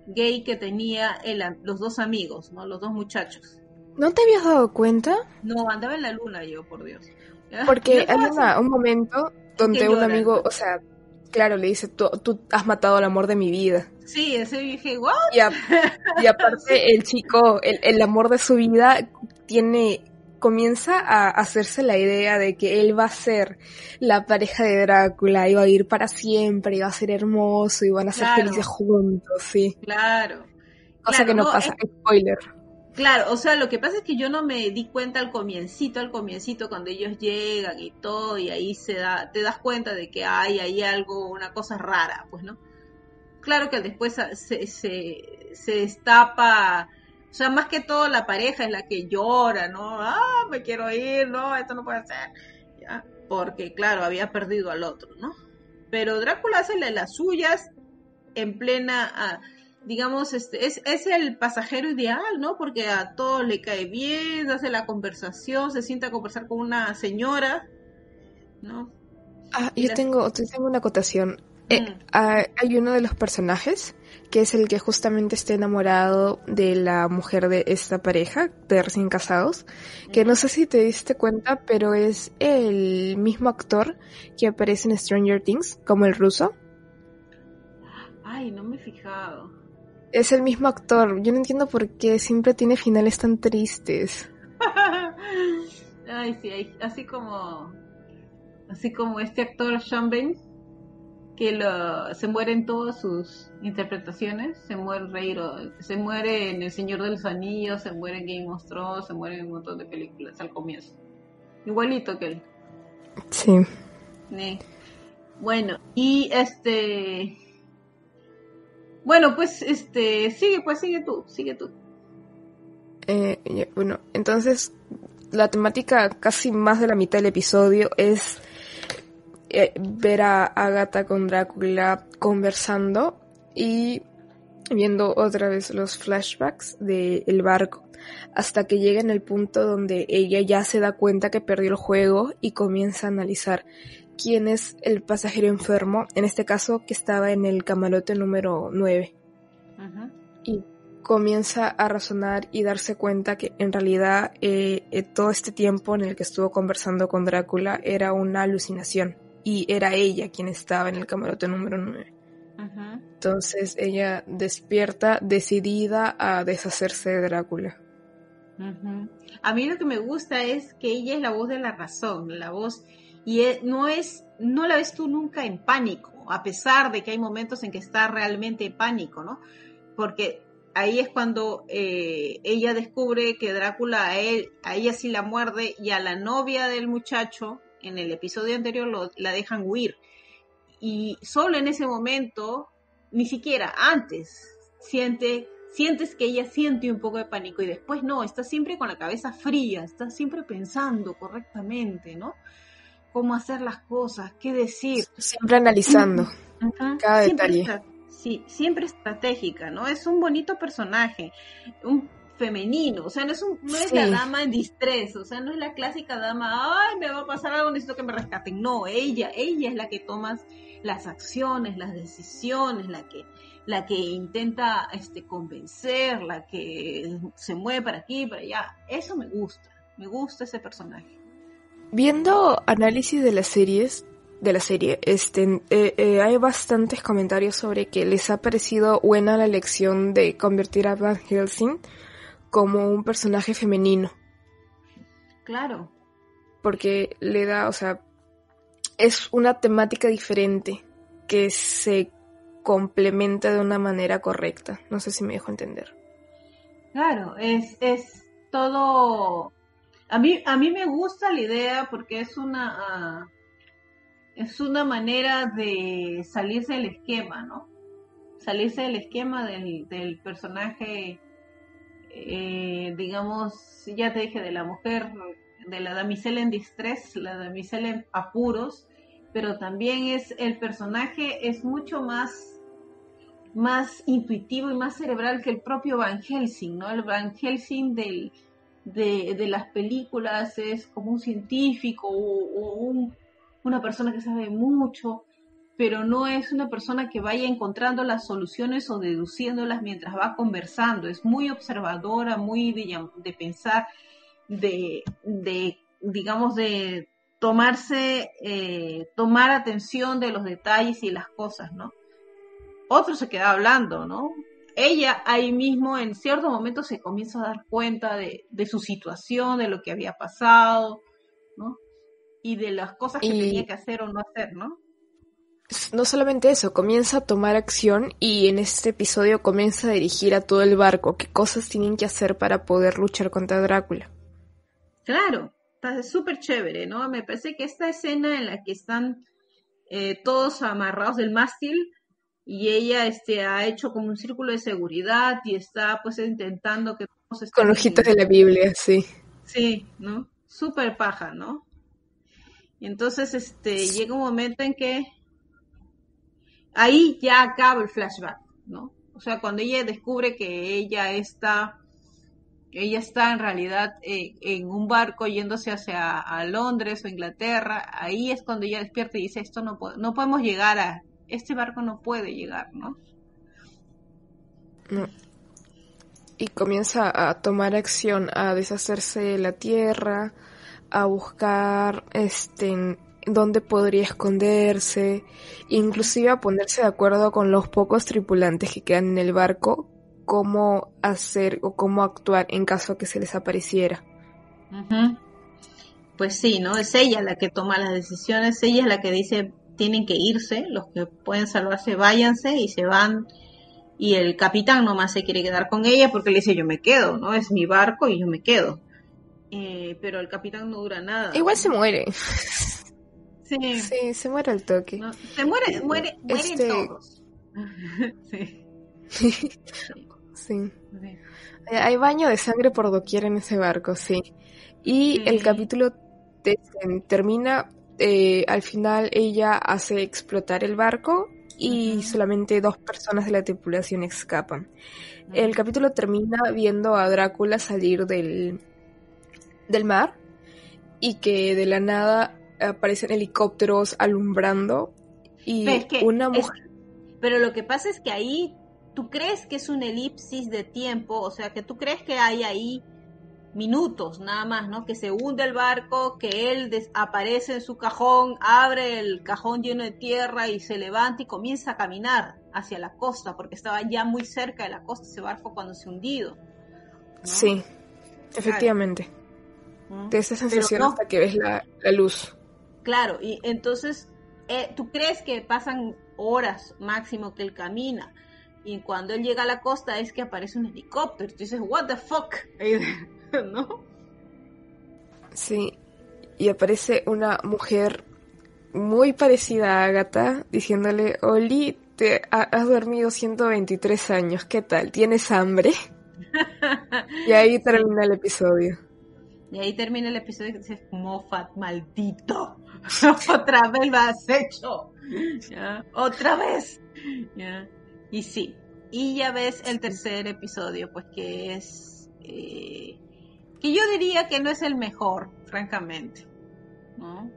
gay que tenía los dos amigos, ¿no? Los dos muchachos. ¿No te habías dado cuenta? No, andaba en la luna yo, por Dios. Porque hay un momento donde un amigo, o sea, claro, le dice, tú, tú, has matado al amor de mi vida. Sí, ese dije, ¿what? Y, aparte el chico, el, el, amor de su vida tiene comienza a hacerse la idea de que él va a ser la pareja de Drácula, y va a ir para siempre, y va a ser hermoso, y van a ser felices juntos, sí. Claro. Cosa que no, pasa, spoiler. Claro, o sea, lo que pasa es que yo no me di cuenta al comiencito, al comiencito, cuando ellos llegan y todo, y ahí se da, te das cuenta de que hay ahí algo, una cosa rara, pues, ¿no? Claro que después se, se, se destapa o sea, más que todo la pareja es la que llora, ¿no? Ah, me quiero ir, no, esto no puede ser. ¿Ya? Porque, claro, había perdido al otro, ¿no? Pero Drácula hace las suyas en plena, ah, digamos, este, es, es el pasajero ideal, ¿no? Porque a todos le cae bien, hace la conversación, se sienta a conversar con una señora, ¿no? Ah, yo tengo, tengo una acotación. Eh, mm. hay uno de los personajes que es el que justamente está enamorado de la mujer de esta pareja, de recién casados, que no sé si te diste cuenta, pero es el mismo actor que aparece en Stranger Things, como el ruso. Ay, no me he fijado. Es el mismo actor, yo no entiendo por qué siempre tiene finales tan tristes. Ay, sí, así como así como este actor Sean Bain que lo, se muere en todas sus interpretaciones, se muere Rey, se muere en El Señor de los Anillos, se muere en Game of Thrones, se muere en un montón de películas al comienzo. Igualito que él. Sí. Bueno, y este... Bueno, pues este, sigue, pues sigue tú, sigue tú. Eh, bueno, entonces la temática casi más de la mitad del episodio es eh, ver a Agatha con Drácula conversando y viendo otra vez los flashbacks del barco hasta que llega en el punto donde ella ya se da cuenta que perdió el juego y comienza a analizar quién es el pasajero enfermo, en este caso que estaba en el camarote número 9. Y comienza a razonar y darse cuenta que en realidad eh, eh, todo este tiempo en el que estuvo conversando con Drácula era una alucinación y era ella quien estaba en el camarote número 9. Entonces ella despierta decidida a deshacerse de Drácula. A mí lo que me gusta es que ella es la voz de la razón, la voz y e, no es no la ves tú nunca en pánico, a pesar de que hay momentos en que está realmente en pánico, ¿no? Porque ahí es cuando eh, ella descubre que Drácula a, él, a ella sí la muerde y a la novia del muchacho en el episodio anterior la dejan huir. Y solo en ese momento, ni siquiera antes, siente, sientes que ella siente un poco de pánico y después no, está siempre con la cabeza fría, está siempre pensando correctamente, ¿no? Cómo hacer las cosas, qué decir. Siempre analizando cada detalle sí, siempre estratégica, ¿no? Es un bonito personaje, un femenino, o sea, no es, un, no es la dama en distrés, o sea, no es la clásica dama, ay, me va a pasar algo, necesito que me rescaten. No, ella, ella es la que toma las acciones, las decisiones, la que, la que intenta este, convencer, la que se mueve para aquí, para allá. Eso me gusta, me gusta ese personaje. Viendo análisis de las series, de la serie, este, eh, eh, hay bastantes comentarios sobre que les ha parecido buena la elección de convertir a Van Helsing como un personaje femenino. Claro. Porque le da, o sea, es una temática diferente que se complementa de una manera correcta. No sé si me dejo entender. Claro, es, es todo... A mí, a mí me gusta la idea porque es una... Ah, es una manera de salirse del esquema, ¿no? Salirse del esquema del, del personaje, eh, digamos, ya te dije, de la mujer, de la damisela en distrés, la damisela en apuros, pero también es el personaje es mucho más más intuitivo y más cerebral que el propio Van Helsing, ¿no? El Van Helsing del, de, de las películas es como un científico o un una persona que sabe mucho, pero no es una persona que vaya encontrando las soluciones o deduciéndolas mientras va conversando. Es muy observadora, muy de, pensar, de, de, digamos, de tomarse, eh, tomar atención de los detalles y las cosas, ¿no? Otro se queda hablando, ¿no? Ella ahí mismo en cierto momento se comienza a dar cuenta de, de su situación, de lo que había pasado, ¿no? y de las cosas que tenía que hacer o no hacer, ¿no? No solamente eso, comienza a tomar acción y en este episodio comienza a dirigir a todo el barco qué cosas tienen que hacer para poder luchar contra Drácula. Claro, está súper chévere, ¿no? Me parece que esta escena en la que están eh, todos amarrados del mástil y ella este, ha hecho como un círculo de seguridad y está pues intentando que todos Con ojitos de la Biblia, sí. Sí, ¿no? Súper paja, ¿no? Y entonces este, llega un momento en que ahí ya acaba el flashback, ¿no? O sea, cuando ella descubre que ella está, ella está en realidad eh, en un barco yéndose hacia a Londres o Inglaterra, ahí es cuando ella despierta y dice, esto no, no podemos llegar a, este barco no puede llegar, ¿no? No. Y comienza a tomar acción, a deshacerse de la tierra, a buscar este dónde podría esconderse, inclusive a ponerse de acuerdo con los pocos tripulantes que quedan en el barco, cómo hacer o cómo actuar en caso que se les apareciera. Pues sí, ¿no? Es ella la que toma las decisiones, ella es la que dice tienen que irse, los que pueden salvarse váyanse y se van y el capitán nomás se quiere quedar con ella porque le dice yo me quedo, ¿no? Es mi barco y yo me quedo. Eh, pero el capitán no dura nada. Igual se muere. Sí. sí, se muere al toque. se muere, muere, mueren este... todos. sí. sí. Hay baño de sangre por doquier en ese barco, sí. Y el capítulo termina, eh, al final ella hace explotar el barco y solamente dos personas de la tripulación escapan. El capítulo termina viendo a Drácula salir del, del mar y que de la nada aparecen helicópteros alumbrando y una mujer... pero lo que pasa es que ahí tú crees que es un elipsis de tiempo, o sea, que tú crees que hay ahí minutos nada más, ¿no? Que se hunde el barco, que él aparece en su cajón, abre el cajón lleno de tierra y se levanta y comienza a caminar hacia la costa, porque estaba ya muy cerca de la costa ese barco cuando se hundido. Sí, efectivamente. De esa sensación hasta que ves la, luz. Claro, y entonces eh, tú crees que pasan horas máximo que él camina. Y cuando él llega a la costa es que aparece un helicóptero. Tú dices, what the fuck? ¿no? Sí, y aparece una mujer muy parecida a Agatha diciéndole, Oli, te has dormido 123 años, ¿qué tal? ¿Tienes hambre? y ahí termina el episodio. Y ahí termina el episodio y dices, Moffat, maldito. Otra vez lo has hecho. Otra vez. Y sí. Y ya ves el tercer episodio, pues que es eh, que yo diría que no es el mejor, francamente, ¿no?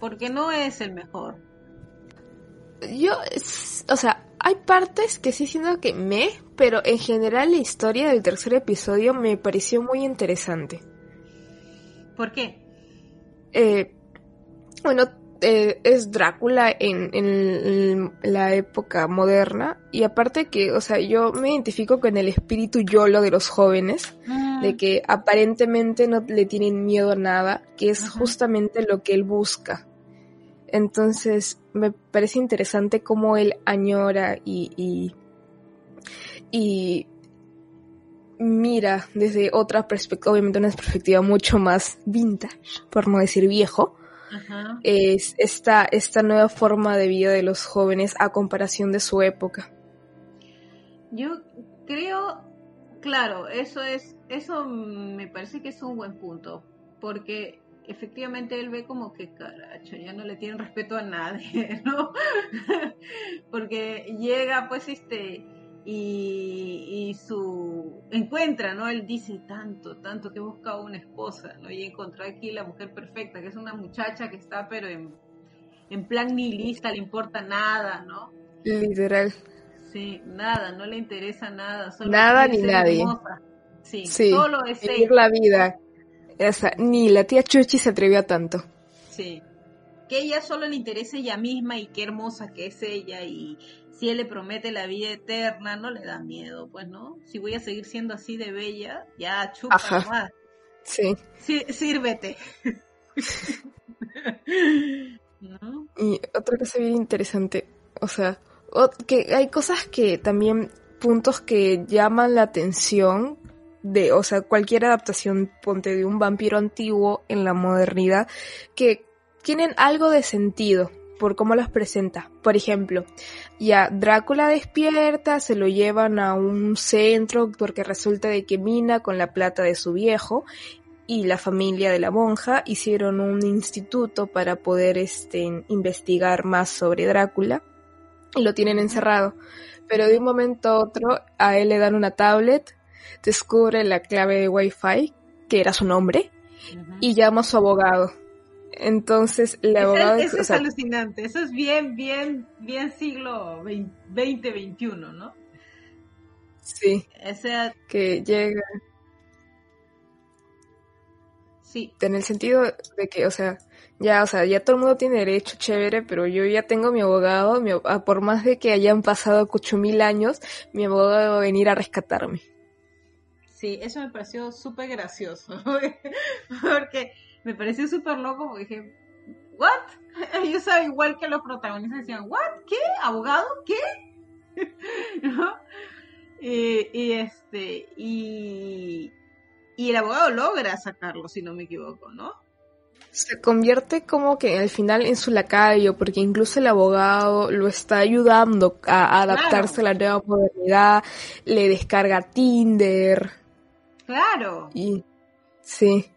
Porque no es el mejor. Yo, o sea, hay partes que sí siento que me, pero en general la historia del tercer episodio me pareció muy interesante. ¿Por qué? Eh, bueno, eh, es Drácula en, la época moderna y aparte que, o sea, yo me identifico con el espíritu yolo de los jóvenes, de mm. que aparentemente no le tienen miedo a nada, que es justamente lo que él busca. Entonces, me parece interesante cómo él añora y, y, y mira desde otra perspectiva, obviamente una perspectiva mucho más vintage, por no decir viejo, es esta, esta nueva forma de vida de los jóvenes a comparación de su época. Yo creo, claro, eso es, eso me parece que es un buen punto, porque efectivamente él ve como que caracho, ya no le tienen respeto a nadie, ¿no? porque llega pues este y, su encuentra, ¿no? Él dice tanto, tanto que he buscado una esposa, ¿no? Y encontró aquí la mujer perfecta, que es una muchacha que está pero en, en plan nihilista, le importa nada, ¿no? Literal. Sí, nada, no le interesa nada. Solo nada ni nadie. Sí, solo es vivir la vida. Esa, ni la tía Chuchi se atrevió a tanto. Sí. Que ella solo le interesa ella misma y qué hermosa que es ella y, si él le promete la vida eterna, no le da miedo, pues, ¿no? Si voy a seguir siendo así de bella, ya chupa más. Sí. sírvete. Y otra cosa bien interesante, o sea, que hay cosas que también, puntos que llaman la atención de, o sea, cualquier adaptación, ponte de un vampiro antiguo en la modernidad, que tienen algo de sentido por cómo las presenta. Por ejemplo, ya Drácula despierta, se lo llevan a un centro porque resulta de que Mina con la plata de su viejo y la familia de la monja hicieron un instituto para poder este, investigar más sobre Drácula y lo tienen encerrado. Pero de un momento a otro a él le dan una tablet, descubre la clave de Wi-Fi, que era su nombre, y llama a su abogado entonces, la abogada... Eso, es alucinante, eso es bien, bien, bien siglo XX, XXI, ¿no? Sí. Que llega... Sí. En el sentido de que, o sea, ya, o sea, ya todo el mundo tiene derecho, chévere, pero yo ya tengo mi abogado, ah, por más de que hayan pasado mil años, mi abogado va a venir a rescatarme. Sí, eso me pareció súper gracioso, porque me pareció súper loco porque dije, ¿what? Yo sabía igual que los protagonistas decían, ¿what? ¿Qué? ¿Abogado? ¿Qué? ¿No? Y, este, y, y el abogado logra sacarlo, si no me equivoco, ¿no? Se convierte como que al final en su lacayo, porque incluso el abogado lo está ayudando a adaptarse a la nueva modernidad, le descarga Tinder. Claro. Y sí.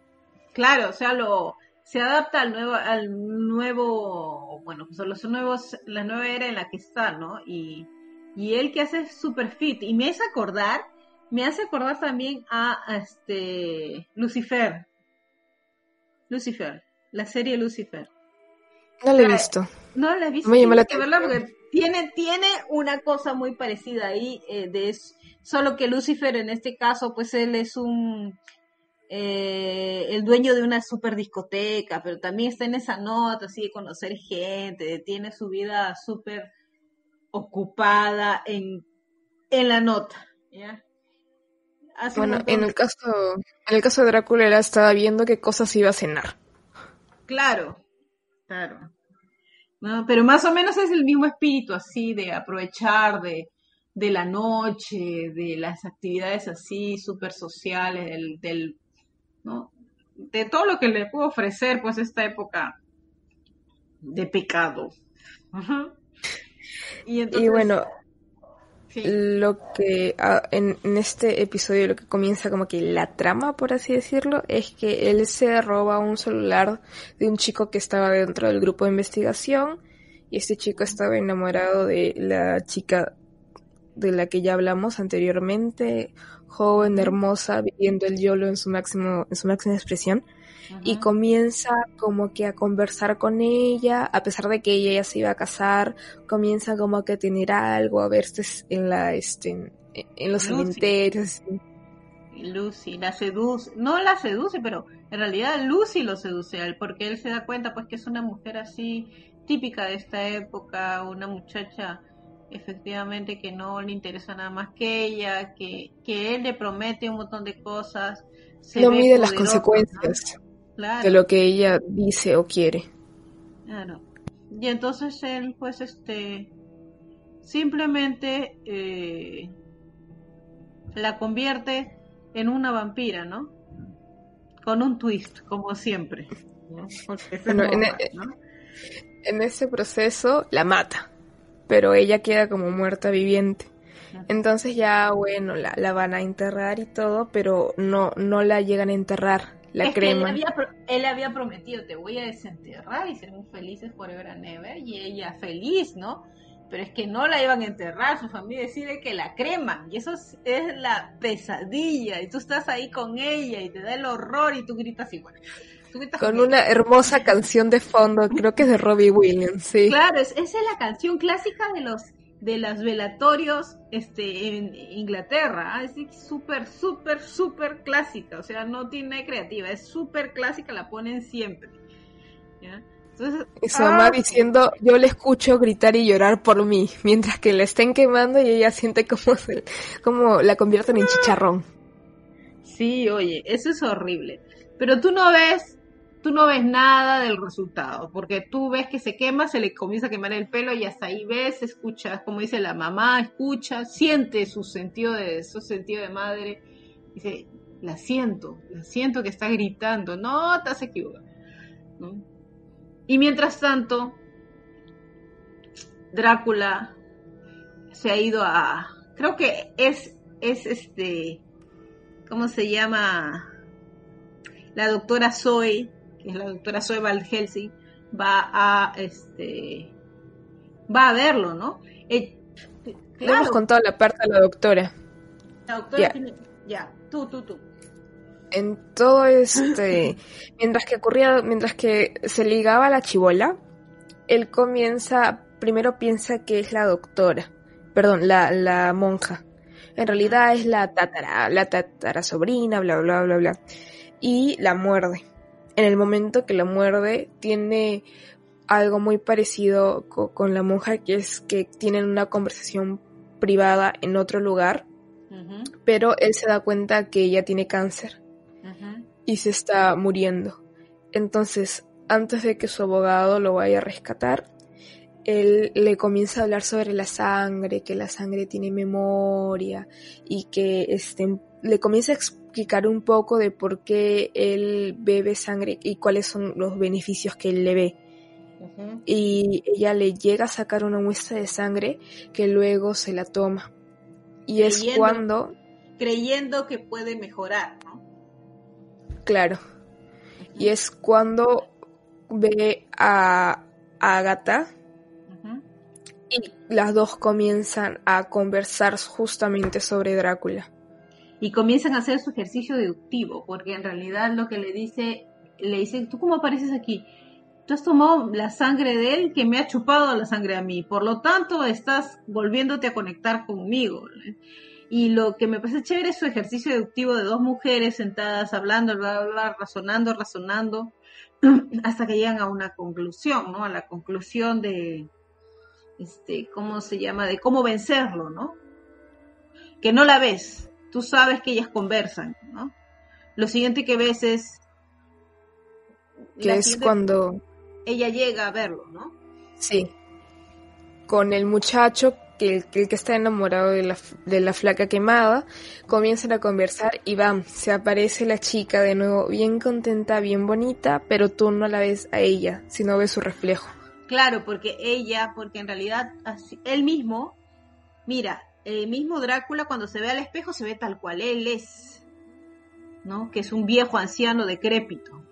Claro, o sea, lo se adapta al nuevo, al nuevo, bueno, pues a los nuevos, la nueva era en la que está, ¿no? Y, y él que hace super fit. Y me hace acordar, me hace acordar también a, este Lucifer. Lucifer, la serie Lucifer. No la he visto. No la he visto. Me que verla porque tiene, tiene una cosa muy parecida ahí eh, de solo que Lucifer en este caso, pues él es un eh, el dueño de una super discoteca, pero también está en esa nota, así de conocer gente, tiene su vida súper ocupada en, en la nota, ¿ya? bueno, en el caso, en el caso de Drácula él estaba viendo qué cosas iba a cenar. Claro, claro. No, pero más o menos es el mismo espíritu así de aprovechar de, de la noche, de las actividades así súper sociales, del, del ¿no? De todo lo que le pudo ofrecer, pues, esta época de pecado. y, bueno, lo que ah, en, este episodio lo que comienza como que la trama, por así decirlo, es que él se roba un celular de un chico que estaba dentro del grupo de investigación y este chico estaba enamorado de la chica de la que ya hablamos anteriormente, joven, hermosa, viviendo el YOLO en su máximo, en su máxima expresión. Y comienza como que a conversar con ella, a pesar de que ella ya se iba a casar, comienza como que a tener algo, a verse en la, este, en, los cementerios. Lucy la seduce, no la seduce, pero en realidad Lucy lo seduce a él, porque él se da cuenta pues que es una mujer así típica de esta época, una muchacha efectivamente que no le interesa nada más que ella, que, que él le promete un montón de cosas. no mide las consecuencias de lo que ella dice o quiere. Claro. Y entonces él, pues, este, simplemente eh, la convierte en una vampira, ¿no? Con un twist, como siempre. E- en ese proceso la mata pero ella queda como muerta viviente. Entonces ya, bueno, la, la, van a enterrar y todo, pero no, no la llegan a enterrar, la crema. Él, él, había, prometido, te voy a desenterrar y seremos felices forever and ever, y ella feliz, ¿no? Pero es que no la iban a enterrar, su familia decide que la creman, y eso es, es la pesadilla, y tú estás ahí con ella y te da el horror y tú gritas igual. Con una hermosa canción de fondo, creo que es de Robbie Williams, sí. Claro, esa es la canción clásica de los de los velatorios este, en Inglaterra. ¿ah? Es súper, súper, súper clásica. O sea, no tiene creativa. Es súper clásica, la ponen siempre. Entonces, y su mamá ¡ah! diciendo, yo le escucho gritar y llorar por mí, mientras que la estén quemando y ella siente como, como la convierten en chicharrón. Sí, oye, eso es horrible. Pero tú no ves tú no ves nada del resultado, porque tú ves que se quema, se le comienza a quemar el pelo y hasta ahí ves, escuchas, como dice la mamá, escucha, siente su sentido de, su sentido de madre, dice, la siento, la siento que está gritando, no te has equivocado. Y mientras tanto, Drácula se ha ido a, creo que es, es este, ¿cómo se llama? La doctora Zoe que es la doctora Zoe Van Helsing, va a este va a verlo, ¿no? Eh, Le hemos contado la parte a la doctora. La doctora tiene, ya, tú, tú, tú. En todo este, mientras que ocurría, mientras que se ligaba a la chivola, él comienza, primero piensa que es la doctora, perdón, la, la monja. En realidad es la tatara, la tatara sobrina, bla, bla, bla, bla. Y la muerde en el momento que la muerde tiene algo muy parecido con la monja, que es que tienen una conversación privada en otro lugar, pero él se da cuenta que ella tiene cáncer y se está muriendo. Entonces, antes de que su abogado lo vaya a rescatar, él le comienza a hablar sobre la sangre, que la sangre tiene memoria y que este, le comienza a explicar un poco de por qué él bebe sangre y cuáles son los beneficios que él le ve. Y ella le llega a sacar una muestra de sangre que luego se la toma. Y es cuando... Creyendo que puede mejorar, ¿no? Claro. Y es cuando ve a, Agatha y las dos comienzan a conversar justamente sobre Drácula. Y comienzan a hacer su ejercicio deductivo, porque en realidad lo que le dice, le dice, ¿tú cómo apareces aquí? Tú has tomado la sangre de él que me ha chupado la sangre a mí, por lo tanto estás volviéndote a conectar conmigo. Y lo que me parece chévere es su ejercicio deductivo de dos mujeres sentadas hablando, bla, bla, razonando, razonando, hasta que llegan a una conclusión, ¿no? A la conclusión de, este, ¿cómo se llama? De cómo vencerlo, ¿no? Que no la ves, tú sabes que ellas conversan, ¿no? Lo siguiente que ves es... Que es cuando... Ella llega a verlo, ¿no? Sí. Con el muchacho que el, que está enamorado de la, de la flaca quemada, comienzan a conversar y bam, se aparece la chica de nuevo bien contenta, bien bonita, pero tú no la ves a ella, sino ves su reflejo. Claro, porque ella, porque en realidad así, él mismo, mira, el mismo Drácula cuando se ve al espejo se ve tal cual él es, ¿no? Que es un viejo anciano decrépito,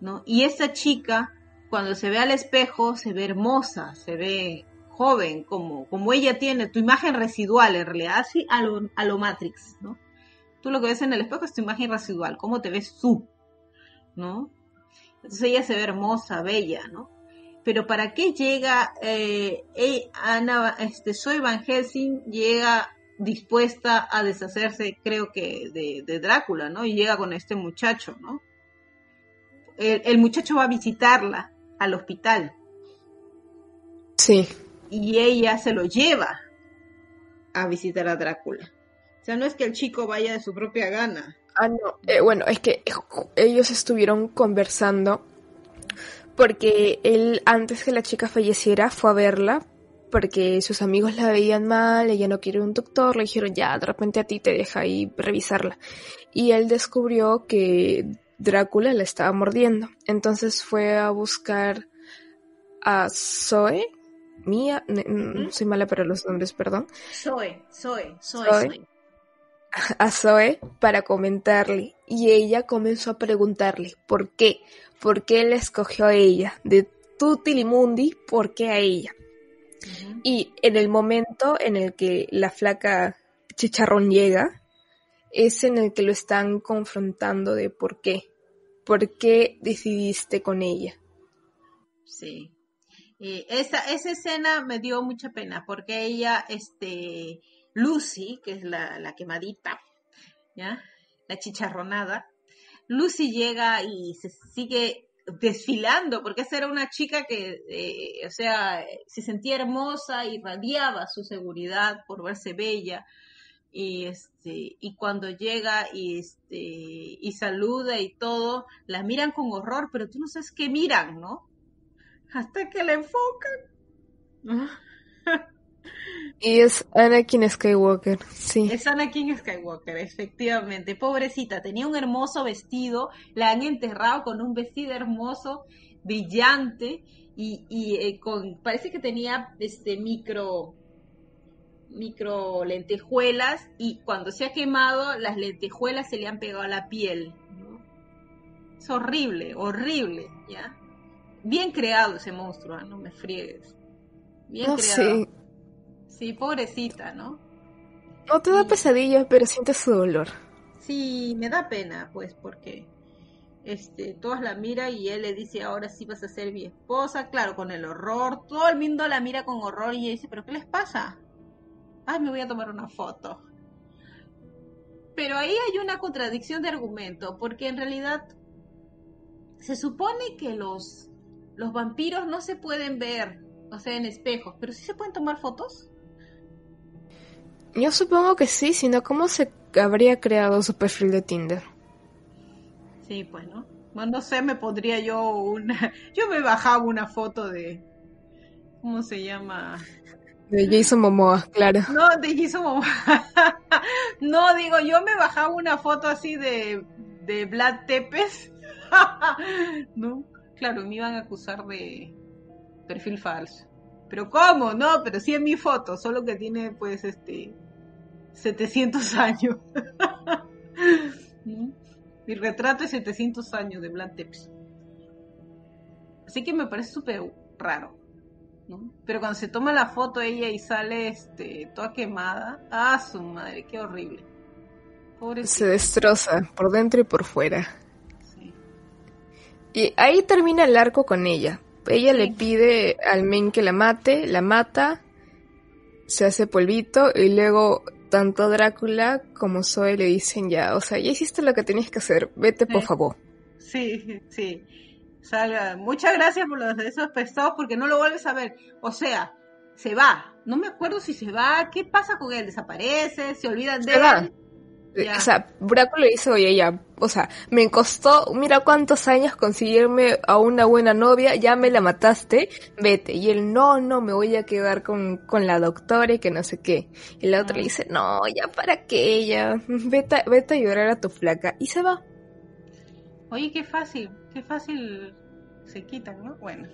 ¿no? Y esa chica cuando se ve al espejo se ve hermosa, se ve joven, como, como ella tiene, tu imagen residual en realidad, así a lo, a lo Matrix, ¿no? Tú lo que ves en el espejo es tu imagen residual, cómo te ves tú, ¿no? Entonces ella se ve hermosa, bella, ¿no? Pero ¿para qué llega eh, eh Ana, este, Soy Van Helsing llega dispuesta a deshacerse, creo que, de, Drácula, ¿no? Y llega con este muchacho, ¿no? El, muchacho va a visitarla al hospital. Sí. Y ella se lo lleva a visitar a Drácula. O sea, no es que el chico vaya de su propia gana. Ah, no. Eh, bueno, es que ellos estuvieron conversando porque él antes que la chica falleciera fue a verla porque sus amigos la veían mal, ella no quiere un doctor, le dijeron ya, de repente a ti te deja ahí revisarla. Y él descubrió que Drácula la estaba mordiendo. Entonces fue a buscar a Zoe, Mía, no soy mala para los nombres, perdón. Zoe, Zoe, Zoe. Zoe. A Zoe para comentarle y ella comenzó a preguntarle por qué, por qué él escogió a ella, de Tutilimundi, por qué a ella. Y en el momento en el que la flaca chicharrón llega, es en el que lo están confrontando de por qué, por qué decidiste con ella. Sí. esa, esa escena me dio mucha pena porque ella, este, Lucy, que es la, la quemadita, ¿ya? La chicharronada, Lucy llega y se sigue desfilando, porque esa era una chica que, eh, o sea, se sentía hermosa y radiaba su seguridad por verse bella. Y este, y cuando llega y este, y saluda y todo, la miran con horror, pero tú no sabes qué miran, ¿no? Hasta que la enfocan. Y es Anakin Skywalker, sí. Es Anakin Skywalker, efectivamente. Pobrecita, tenía un hermoso vestido, la han enterrado con un vestido hermoso, brillante, y, y eh, con, parece que tenía este micro micro lentejuelas y cuando se ha quemado las lentejuelas se le han pegado a la piel. Es horrible, horrible, ¿ya? Bien creado ese monstruo, ¿ah? no me friegues. Bien creado. Sí, pobrecita, ¿no? No te da pesadillas, pero sientes su dolor. Sí, me da pena, pues, porque este, todas la mira y él le dice, ahora sí vas a ser mi esposa, claro, con el horror, todo el mundo la mira con horror y ella dice, pero ¿qué les pasa? Ay, me voy a tomar una foto. Pero ahí hay una contradicción de argumento, porque en realidad se supone que los, los vampiros no se pueden ver, o sea, en espejos, pero sí se pueden tomar fotos. Yo supongo que sí, sino cómo se habría creado su perfil de Tinder. Sí, pues, ¿no? no sé, me pondría yo una... Yo me bajaba una foto de... ¿Cómo se llama? De Jason Momoa, claro. No, de Jason Momoa. No, digo, yo me bajaba una foto así de, de Vlad Tepes. no, claro, me iban a acusar de perfil falso. Pero ¿cómo? No, pero sí en mi foto, solo que tiene pues este 700 años. Mi retrato es 700 años de Vlad Tepes. Así que me parece súper raro. Pero cuando se toma la foto ella y sale este, toda quemada, ¡ah, su madre! ¡Qué horrible! Se destroza por dentro y por fuera. Y ahí termina el arco con ella. Ella le pide al men que la mate, la mata, se hace polvito y luego tanto Drácula como Zoe le dicen ya, o sea, ya hiciste lo que tenías que hacer, vete por favor. Sí, sí. Salga. Muchas gracias por los de esos pesados porque no lo vuelves a ver. O sea, se va. No me acuerdo si se va. ¿Qué pasa con él? ¿Desaparece? ¿Se olvidan de él? O sea, Braco le dice, oye, ya, o sea, me costó, mira cuántos años conseguirme a una buena novia, ya me la mataste, vete. Y él, no, no, me voy a quedar con, con la doctora y que no sé qué. Y la otra le dice, no, ya para qué, ella, vete, vete a llorar a tu flaca. Y se va. Oye, qué fácil qué fácil se quitan, ¿no? Bueno.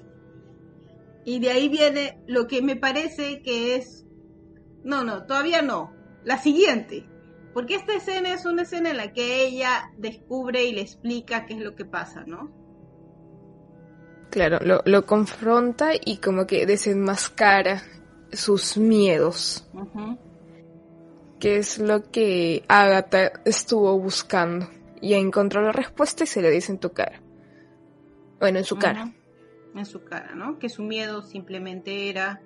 Y de ahí viene lo que me parece que es... No, no, todavía no. La siguiente. Porque esta escena es una escena en la que ella descubre y le explica qué es lo que pasa, ¿no? Claro, lo, confronta y como que desenmascara sus miedos. Que es lo que Agatha estuvo buscando. Y encontró la respuesta y se le dice en tu cara. Bueno, en su cara. En su cara, ¿no? Que su miedo simplemente era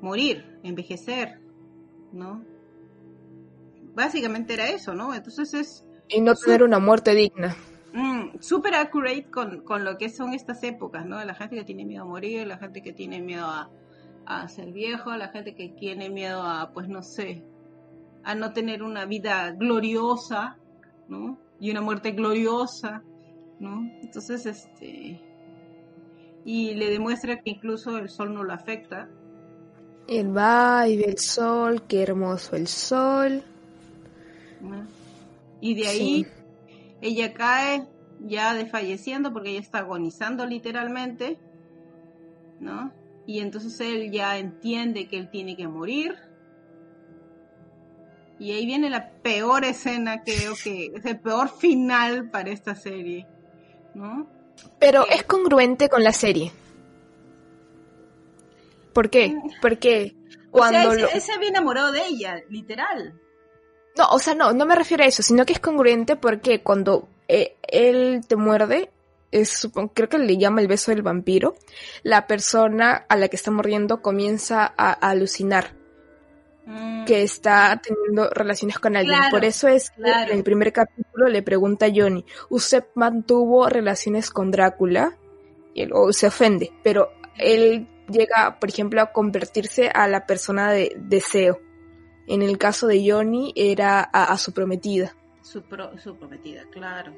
morir, envejecer, ¿no? Básicamente era eso, ¿no? Entonces es... Y no tener una muerte digna. Mm, Súper accurate con, con, lo que son estas épocas, ¿no? La gente que tiene miedo a morir, la gente que tiene miedo a, a ser viejo, la gente que tiene miedo a, pues no sé, a no tener una vida gloriosa, ¿no? Y una muerte gloriosa, ¿no? Entonces, este, y le demuestra que incluso el sol no lo afecta. Y ve el sol, qué hermoso el sol. Y de ahí ella cae ya desfalleciendo porque ella está agonizando literalmente, ¿no? Y entonces él ya entiende que él tiene que morir. Y ahí viene la peor escena, creo que es el peor final para esta serie, ¿no? Pero es congruente con la serie. ¿Por qué? Mm. Porque cuando... O sea, él, se había enamorado de ella, literal. No, o sea, no, no me refiero a eso, sino que es congruente porque cuando eh, él te muerde, es, creo que le llama el beso del vampiro, la persona a la que está mordiendo comienza a alucinar que está teniendo relaciones con alguien. Por eso es que en el primer capítulo le pregunta a Johnny, ¿usted mantuvo relaciones con Drácula? Y él o se ofende, pero él llega, por ejemplo, a convertirse a la persona de deseo. En el caso de Johnny era a, su prometida. Su, su prometida, claro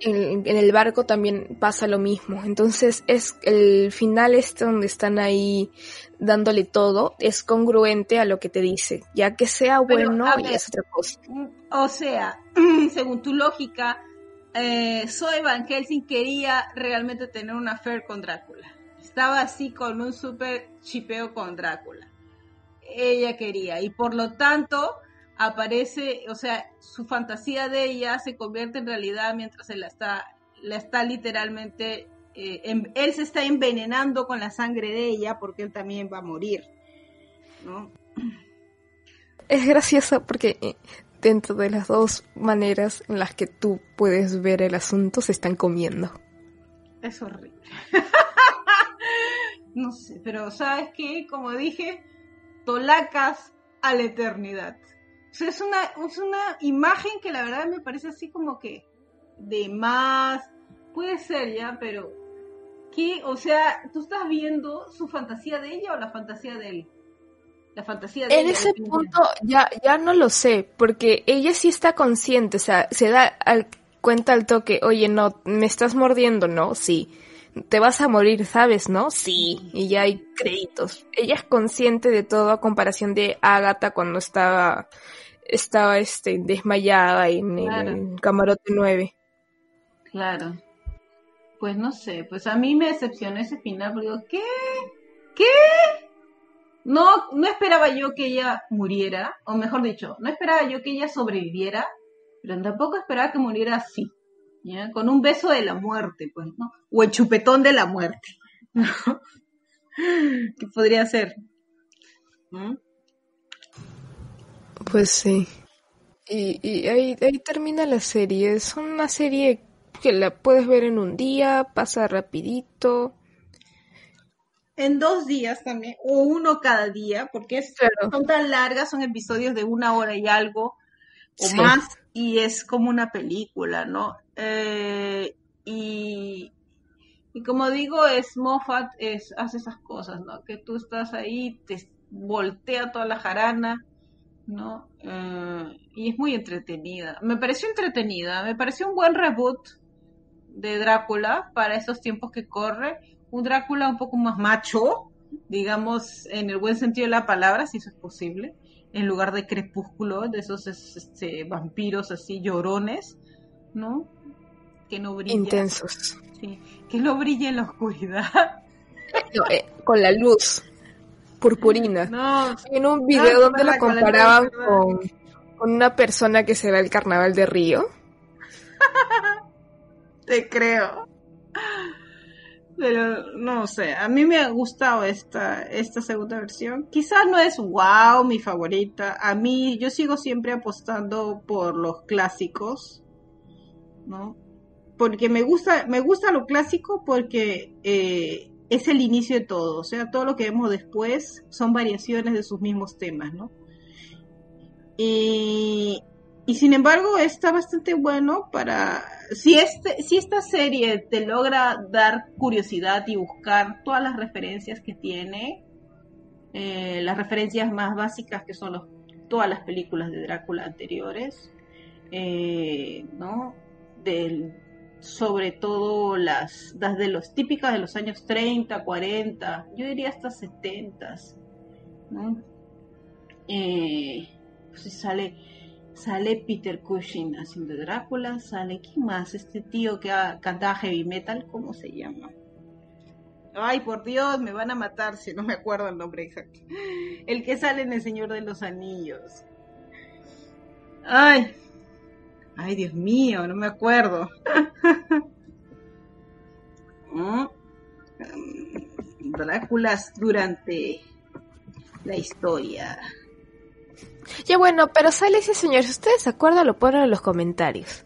en, el barco también pasa lo mismo. Entonces es el final este donde están ahí dándole todo es congruente a lo que te dice, ya que sea bueno y es otra cosa. Mm, o sea, según tu lógica, eh, Zoe Van Helsing quería realmente tener una affair con Drácula. Estaba así con un super chipeo con Drácula. Ella quería y por lo tanto aparece, o sea, su fantasía de ella se convierte en realidad mientras él la está, la está literalmente, eh, él se está envenenando con la sangre de ella porque él también va a morir, ¿no? Es gracioso porque eh, dentro de las dos maneras en las que tú puedes ver el asunto se están comiendo. Es horrible. no sé, pero ¿sabes qué? Como dije, tolacas a la eternidad es una, es una imagen que la verdad me parece así como que de más, puede ser ya, pero ¿qué? O sea, ¿tú estás viendo su fantasía de ella o la fantasía de él? La fantasía de En ese punto ya, ya no lo sé, porque ella sí está consciente, o sea, se da al, cuenta al toque, oye, no, me estás mordiendo, ¿no? Sí. Te vas a morir, ¿sabes, no? Sí. Y ya hay créditos. Ella es consciente de todo a comparación de Agatha cuando estaba estaba este, desmayada en el camarote 9. Claro. Pues no sé, pues a mí me decepcionó ese final, porque digo, ¿qué? ¿Qué? No, no esperaba yo que ella muriera, o mejor dicho, no esperaba yo que ella sobreviviera, pero tampoco esperaba que muriera así, ¿ya? Con un beso de la muerte, pues, ¿no? O el chupetón de la muerte, ¿Qué podría ser? ¿Mm? Pues sí. Y, y ahí, ahí termina la serie. Es una serie que la puedes ver en un día, pasa rapidito. En dos días también, o uno cada día, porque son tan largas, son episodios de una hora y algo o más, y es como una película, ¿no? Eh, y, y como digo, es Moffat, es, hace esas cosas, ¿no? Que tú estás ahí, te voltea toda la jarana, ¿no? Eh, y es muy entretenida. Me pareció entretenida, me pareció un buen reboot de Drácula para esos tiempos que corre. Un Drácula un poco más macho, digamos, en el buen sentido de la palabra, si eso es posible, en lugar de crepúsculo, de esos este, vampiros así llorones, ¿no? Que no brillan. Intensos. Sí, que no brilla en la oscuridad. Eh, con la luz purpurina. No, en un video donde lo comparaban con, con, una persona que se ve el carnaval de Río. Te creo. Pero no sé, a mí me ha gustado esta, esta segunda versión. Quizás no es wow, mi favorita. A mí, yo sigo siempre apostando por los clásicos, ¿no? Porque me gusta, me gusta lo clásico porque eh, es el inicio de todo. O sea, todo lo que vemos después son variaciones de sus mismos temas, ¿no? Y, y sin embargo está bastante bueno para si este si esta serie te logra dar curiosidad y buscar todas las referencias que tiene eh, las referencias más básicas que son los, todas las películas de Drácula anteriores eh, no del sobre todo las, las los típicas de los años 30, 40, yo diría hasta 70, ¿no? Eh, pues sale Sale Peter Cushing haciendo Drácula, sale, ¿quién más? Este tío que ha, cantaba heavy metal, ¿cómo se llama? Ay, por Dios, me van a matar si no me acuerdo el nombre exacto. El que sale en El Señor de los Anillos. Ay, ay, Dios mío, no me acuerdo. ¿Mm? Dráculas durante la historia. Ya bueno, pero sale ese señor. Si ustedes se acuerdan, lo ponen en los comentarios.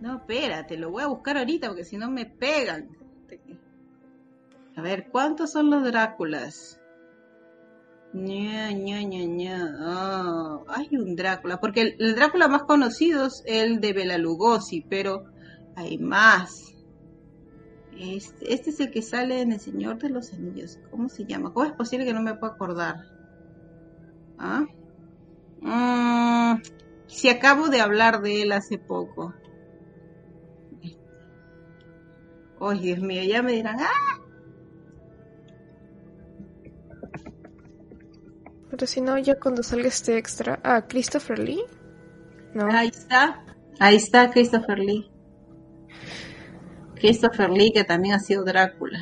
No, espérate, lo voy a buscar ahorita porque si no me pegan. A ver, ¿cuántos son los Dráculas? Ña, ña, ña, ña. Oh, hay un Drácula, porque el, Drácula más conocido es el de Bela Lugosi, pero hay más. Este, este es el que sale en El Señor de los Anillos. ¿Cómo se llama? ¿Cómo es posible que no me pueda acordar? ¿Ah? Mm, si acabo de hablar de él hace poco. Oh, Dios mío, ya me dirán, ¡ah! Pero si no, ya cuando salga este extra. Ah, Christopher Lee. No. Ahí está. Ahí está Christopher Lee. Christopher Lee, que también ha sido Drácula.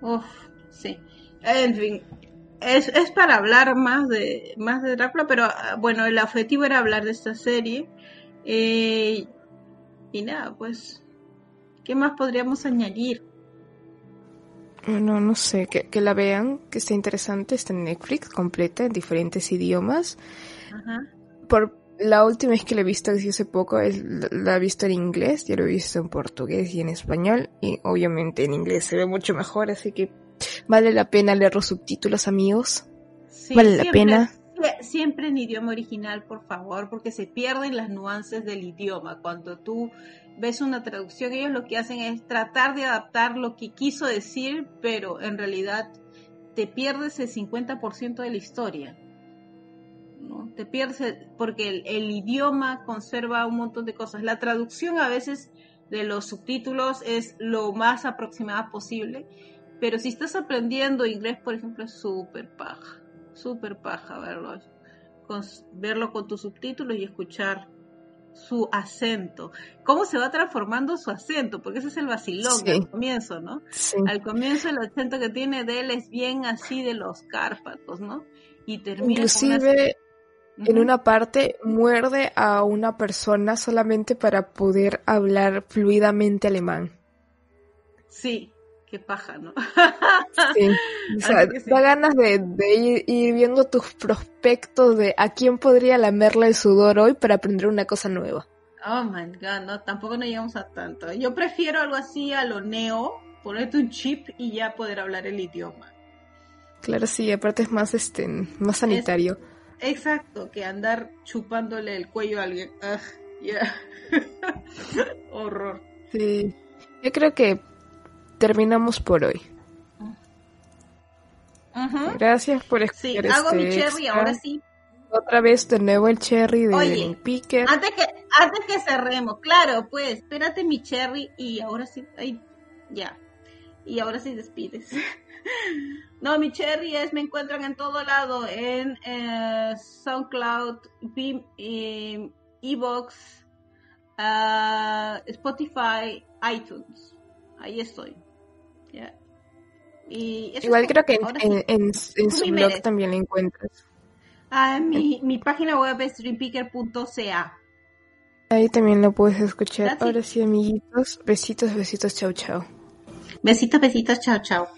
Uf, sí. En fin, es, es, para hablar más de, más de Drácula, pero ah, bueno, el objetivo era hablar de esta serie. Eh, y nada, pues, ¿qué más podríamos añadir? Bueno, no sé, que, que, la vean, que está interesante, está en Netflix, completa, en diferentes idiomas. Ajá. Por la última vez que la he visto hace poco, es, la he visto en inglés, ya lo he visto en portugués y en español, y obviamente en inglés se ve mucho mejor, así que Vale la pena leer los subtítulos, amigos. vale la pena. Siempre en idioma original, por favor, porque se pierden las nuances del idioma. Cuando tú ves una traducción, ellos lo que hacen es tratar de adaptar lo que quiso decir, pero en realidad te pierdes el 50% de la historia. ¿no? Te pierdes porque el, el, idioma conserva un montón de cosas. La traducción a veces de los subtítulos es lo más aproximada posible pero si estás aprendiendo inglés, por ejemplo, es súper paja. súper paja verlo, con, verlo con tus subtítulos y escuchar su acento. ¿Cómo se va transformando su acento? Porque ese es el vacilón al comienzo, ¿no? Al comienzo el acento que tiene de él es bien así de los Cárpatos, ¿no? Y termina Inclusive en una parte muerde a una persona solamente para poder hablar fluidamente alemán. Sí, qué paja, ¿no? sí, o sea, da ganas de, ir, viendo tus prospectos de a quién podría lamerle el sudor hoy para aprender una cosa nueva. Oh my god, no, tampoco no llegamos a tanto. Yo prefiero algo así a lo neo, ponerte un chip y ya poder hablar el idioma. Claro, sí, aparte es más este, más sanitario. exacto, que andar chupándole el cuello a alguien. ya Horror. Sí. Yo creo que terminamos por hoy. Gracias por escuchar. Sí, hago mi cherry ahora sí. Otra vez de nuevo el cherry de Oye, Picker. Antes que, antes que cerremos, claro, pues, espérate mi cherry y ahora sí, ay, ya. Y ahora sí despides. no, mi cherry es, me encuentran en todo lado, en eh, SoundCloud, Beam, eh, Evox, uh, Spotify, iTunes. Ahí estoy. Igual creo que en, su blog también lo encuentras. Ah, mi, mi página web es dreampicker.ca. Ahí también lo puedes escuchar. Ahora sí, amiguitos. Besitos, besitos, chao, chao. Besitos, besitos, chao, chao.